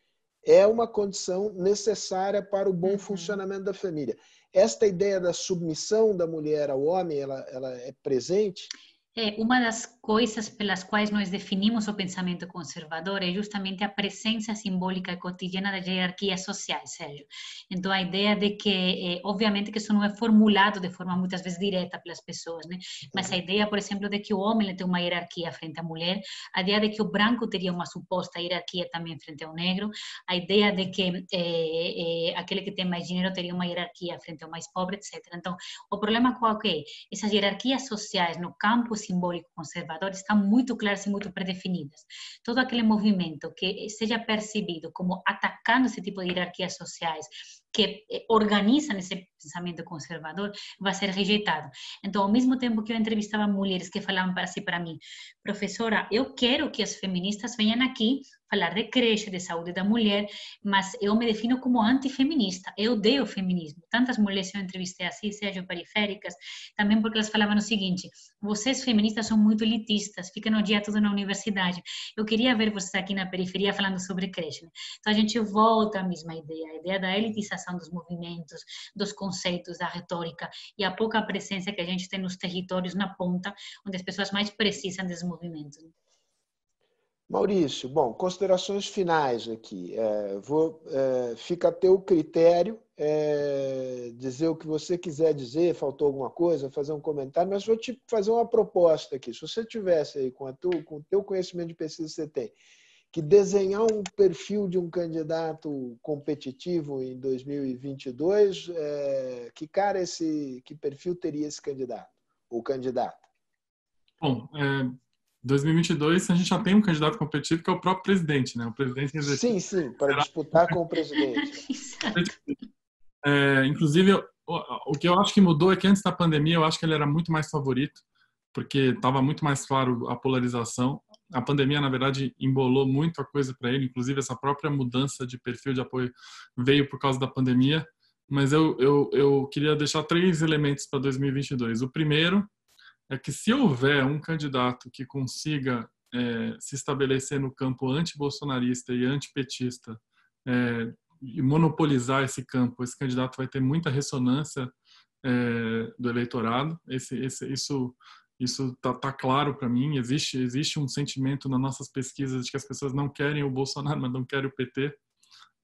é uma condição necessária para o bom uhum. funcionamento da família. Esta ideia da submissão da mulher ao homem, ela, ela é presente? É, uma das coisas pelas quais nós definimos o pensamento conservador é justamente a presença simbólica e cotidiana das hierarquias sociais, Sérgio. Então, a ideia de que, é, obviamente, que isso não é formulado de forma muitas vezes direta pelas pessoas, né? Mas a ideia, por exemplo, de que o homem tem uma hierarquia frente à mulher, a ideia de que o branco teria uma suposta hierarquia também frente ao negro, a ideia de que é, é, aquele que tem mais dinheiro teria uma hierarquia frente ao mais pobre, etc. Então, o problema qual é? Essas hierarquias sociais no campo simbólico conservador estão muito claras e muito predefinidas. Todo aquele movimento que seja percebido como atacando esse tipo de hierarquias sociais, que eh, organizam esse pensamento conservador, vai ser rejeitado. Então, ao mesmo tempo que eu entrevistava mulheres que falavam para si para mim, professora, eu quero que as feministas venham aqui falar de creche, de saúde da mulher, mas eu me defino como antifeminista, eu odeio o feminismo. Tantas mulheres eu entrevistei assim, sejam periféricas, também porque elas falavam o seguinte, vocês feministas são muito elitistas, ficam o dia todo na universidade. Eu queria ver vocês aqui na periferia falando sobre creche. Então a gente volta à mesma ideia, a ideia da elitização dos movimentos, dos da retórica e a pouca presença que a gente tem nos territórios na ponta, onde as pessoas mais precisam desses movimentos. Né? Maurício, bom, considerações finais aqui. É, vou, é, fica a teu critério é, dizer o que você quiser dizer, faltou alguma coisa, fazer um comentário, mas vou te fazer uma proposta aqui. Se você tivesse aí, com, a tu, com o teu conhecimento de pesquisa que você tem, que desenhar um perfil de um candidato competitivo em 2022, é, que cara esse, que perfil teria esse candidato ou candidata? Bom, é, 2022 a gente já tem um candidato competitivo que é o próprio presidente, né? O presidente Sim, sim, para disputar com o presidente. É, inclusive, o, o, que eu acho que mudou é que antes da pandemia eu acho que ele era muito mais favorito, porque estava muito mais claro a polarização. A pandemia, na verdade, embolou muito a coisa para ele, inclusive essa própria mudança de perfil de apoio veio por causa da pandemia. Mas eu, eu, eu queria deixar três elementos para 2022. O primeiro é que se houver um candidato que consiga é, se estabelecer no campo anti-bolsonarista e antipetista é, e monopolizar esse campo, esse candidato vai ter muita ressonância é, do eleitorado. Esse, esse, isso isso tá, tá claro para mim. Existe existe um sentimento nas nossas pesquisas de que as pessoas não querem o Bolsonaro, mas não querem o PT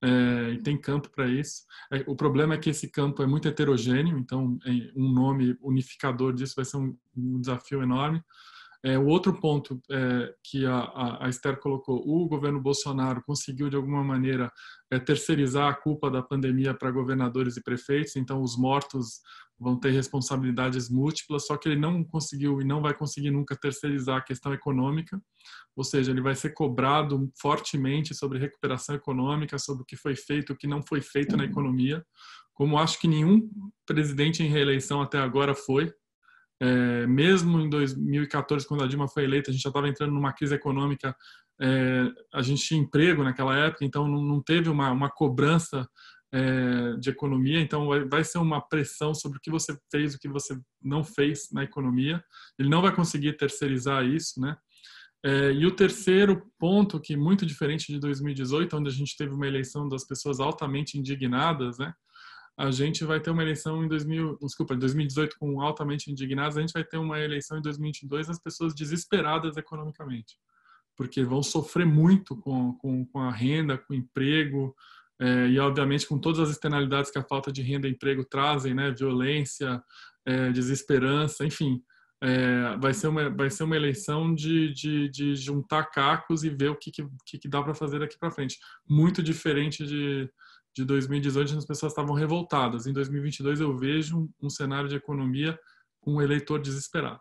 é, e tem campo para isso. É, o problema é que esse campo é muito heterogêneo, então é, um nome unificador disso vai ser um, um desafio enorme. É, o outro ponto é, que a, a, Esther colocou, o governo Bolsonaro conseguiu de alguma maneira é, terceirizar a culpa da pandemia para governadores e prefeitos, então os mortos vão ter responsabilidades múltiplas, só que ele não conseguiu e não vai conseguir nunca terceirizar a questão econômica, ou seja, ele vai ser cobrado fortemente sobre recuperação econômica, sobre o que foi feito, o que não foi feito na economia, como acho que nenhum presidente em reeleição até agora foi. É, mesmo em 2014, quando a Dilma foi eleita, a gente já estava entrando numa crise econômica, é, a gente tinha emprego naquela época, então não, não teve uma, uma cobrança é, de economia, então vai, ser uma pressão sobre o que você fez, o que você não fez na economia. Ele não vai conseguir terceirizar isso, né? É, e o terceiro ponto, que é muito diferente de 2018, onde a gente teve uma eleição das pessoas altamente indignadas, né? A gente vai ter uma eleição em 2000, desculpa, 2018 com altamente indignadas, a gente vai ter uma eleição em 2022 as pessoas desesperadas economicamente, porque vão sofrer muito com, com, com a renda, com o emprego, é, e obviamente com todas as externalidades que a falta de renda e emprego trazem, né, violência, é, desesperança, enfim, é, vai ser uma vai ser uma eleição de, de, de juntar cacos e ver o que que, que dá para fazer daqui para frente, muito diferente de de 2018, as pessoas estavam revoltadas. Em 2022 eu vejo um, cenário de economia com um eleitor desesperado.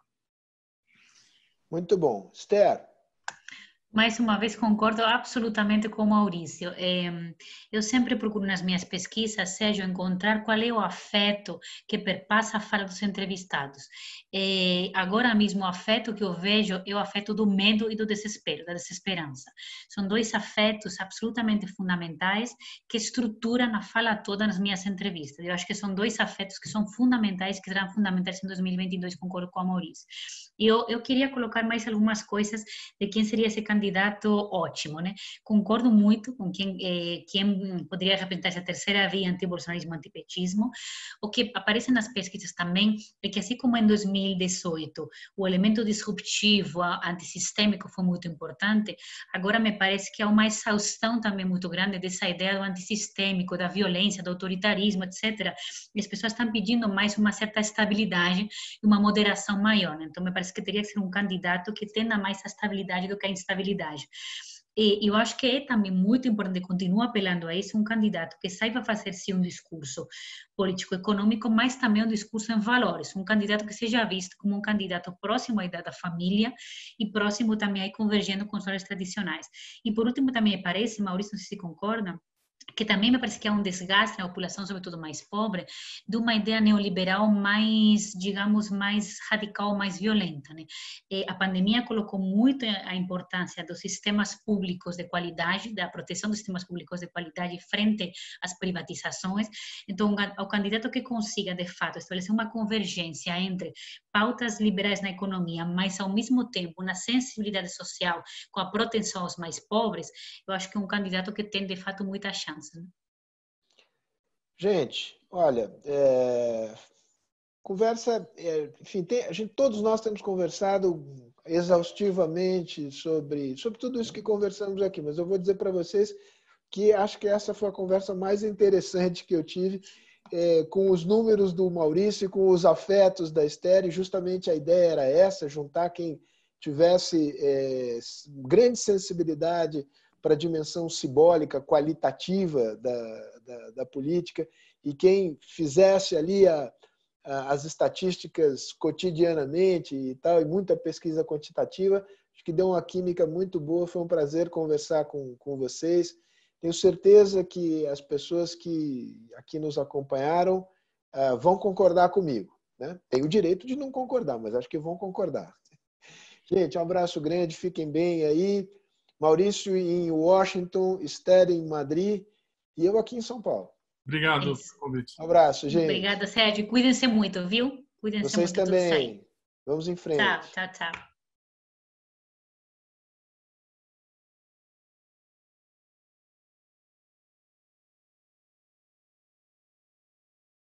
Muito bom, Esther. Mais uma vez, concordo absolutamente com o Maurício. Eu sempre procuro nas minhas pesquisas, seja encontrar qual é o afeto que perpassa a fala dos entrevistados. Agora mesmo, o afeto que eu vejo é o afeto do medo e do desespero, da desesperança. São dois afetos absolutamente fundamentais que estruturam a fala toda nas minhas entrevistas. Eu acho que são dois afetos que são fundamentais, que serão fundamentais em 2022, concordo com o Maurício. Eu, eu queria colocar mais algumas coisas de quem seria esse candidato candidato ótimo, né? Concordo muito com quem, eh, quem poderia representar essa terceira via anti-bolsonarismo, antipetismo. O que aparece nas pesquisas também é que, assim como em 2018 o elemento disruptivo, antissistêmico foi muito importante, agora me parece que há uma exaustão também muito grande dessa ideia do antissistêmico, da violência, do autoritarismo, etc. E as pessoas estão pedindo mais uma certa estabilidade e uma moderação maior. Né? Então, me parece que teria que ser um candidato que tenha mais a estabilidade do que a instabilidade. E eu acho que é também muito importante, continuo apelando a isso, um candidato que saiba fazer sim um discurso político-econômico, mas também um discurso em valores, um candidato que seja visto como um candidato próximo à ideia da família e próximo também aí convergendo com os valores tradicionais. E por último também parece, Maurício, não sei se concorda, que também me parece que há um desgaste na população, sobretudo mais pobre, de uma ideia neoliberal mais, digamos, mais radical, mais violenta. Né? E a pandemia colocou muito a importância dos sistemas públicos de qualidade, da proteção dos sistemas públicos de qualidade frente às privatizações. Então, o candidato que consiga, de fato, estabelecer uma convergência entre pautas liberais na economia, mas ao mesmo tempo na sensibilidade social com a proteção aos mais pobres, eu acho que é um candidato que tem, de fato, muita chance. Né? Gente, olha, é, conversa, é, enfim, tem, a gente, todos nós temos conversado exaustivamente sobre, sobre tudo isso que conversamos aqui, mas eu vou dizer para vocês que acho que essa foi a conversa mais interessante que eu tive é, com os números do Maurício e com os afetos da Esther, justamente a ideia era essa, juntar quem tivesse é, grande sensibilidade para a dimensão simbólica, qualitativa da, da, da, política, e quem fizesse ali a, a, as estatísticas cotidianamente e tal, e muita pesquisa quantitativa, acho que deu uma química muito boa, foi um prazer conversar com, com vocês. Tenho certeza que as pessoas que aqui nos acompanharam uh, vão concordar comigo. Né? Tem o direito de não concordar, mas acho que vão concordar. Gente, um abraço grande, fiquem bem aí. Maurício em Washington, Esther em Madrid e eu aqui em São Paulo. Obrigado é pelo convite. Um abraço, gente. Obrigada, Sérgio. Cuidem-se muito, viu? Cuidem-se muito. Vocês também. Vamos em frente. Tchau, tchau, tchau.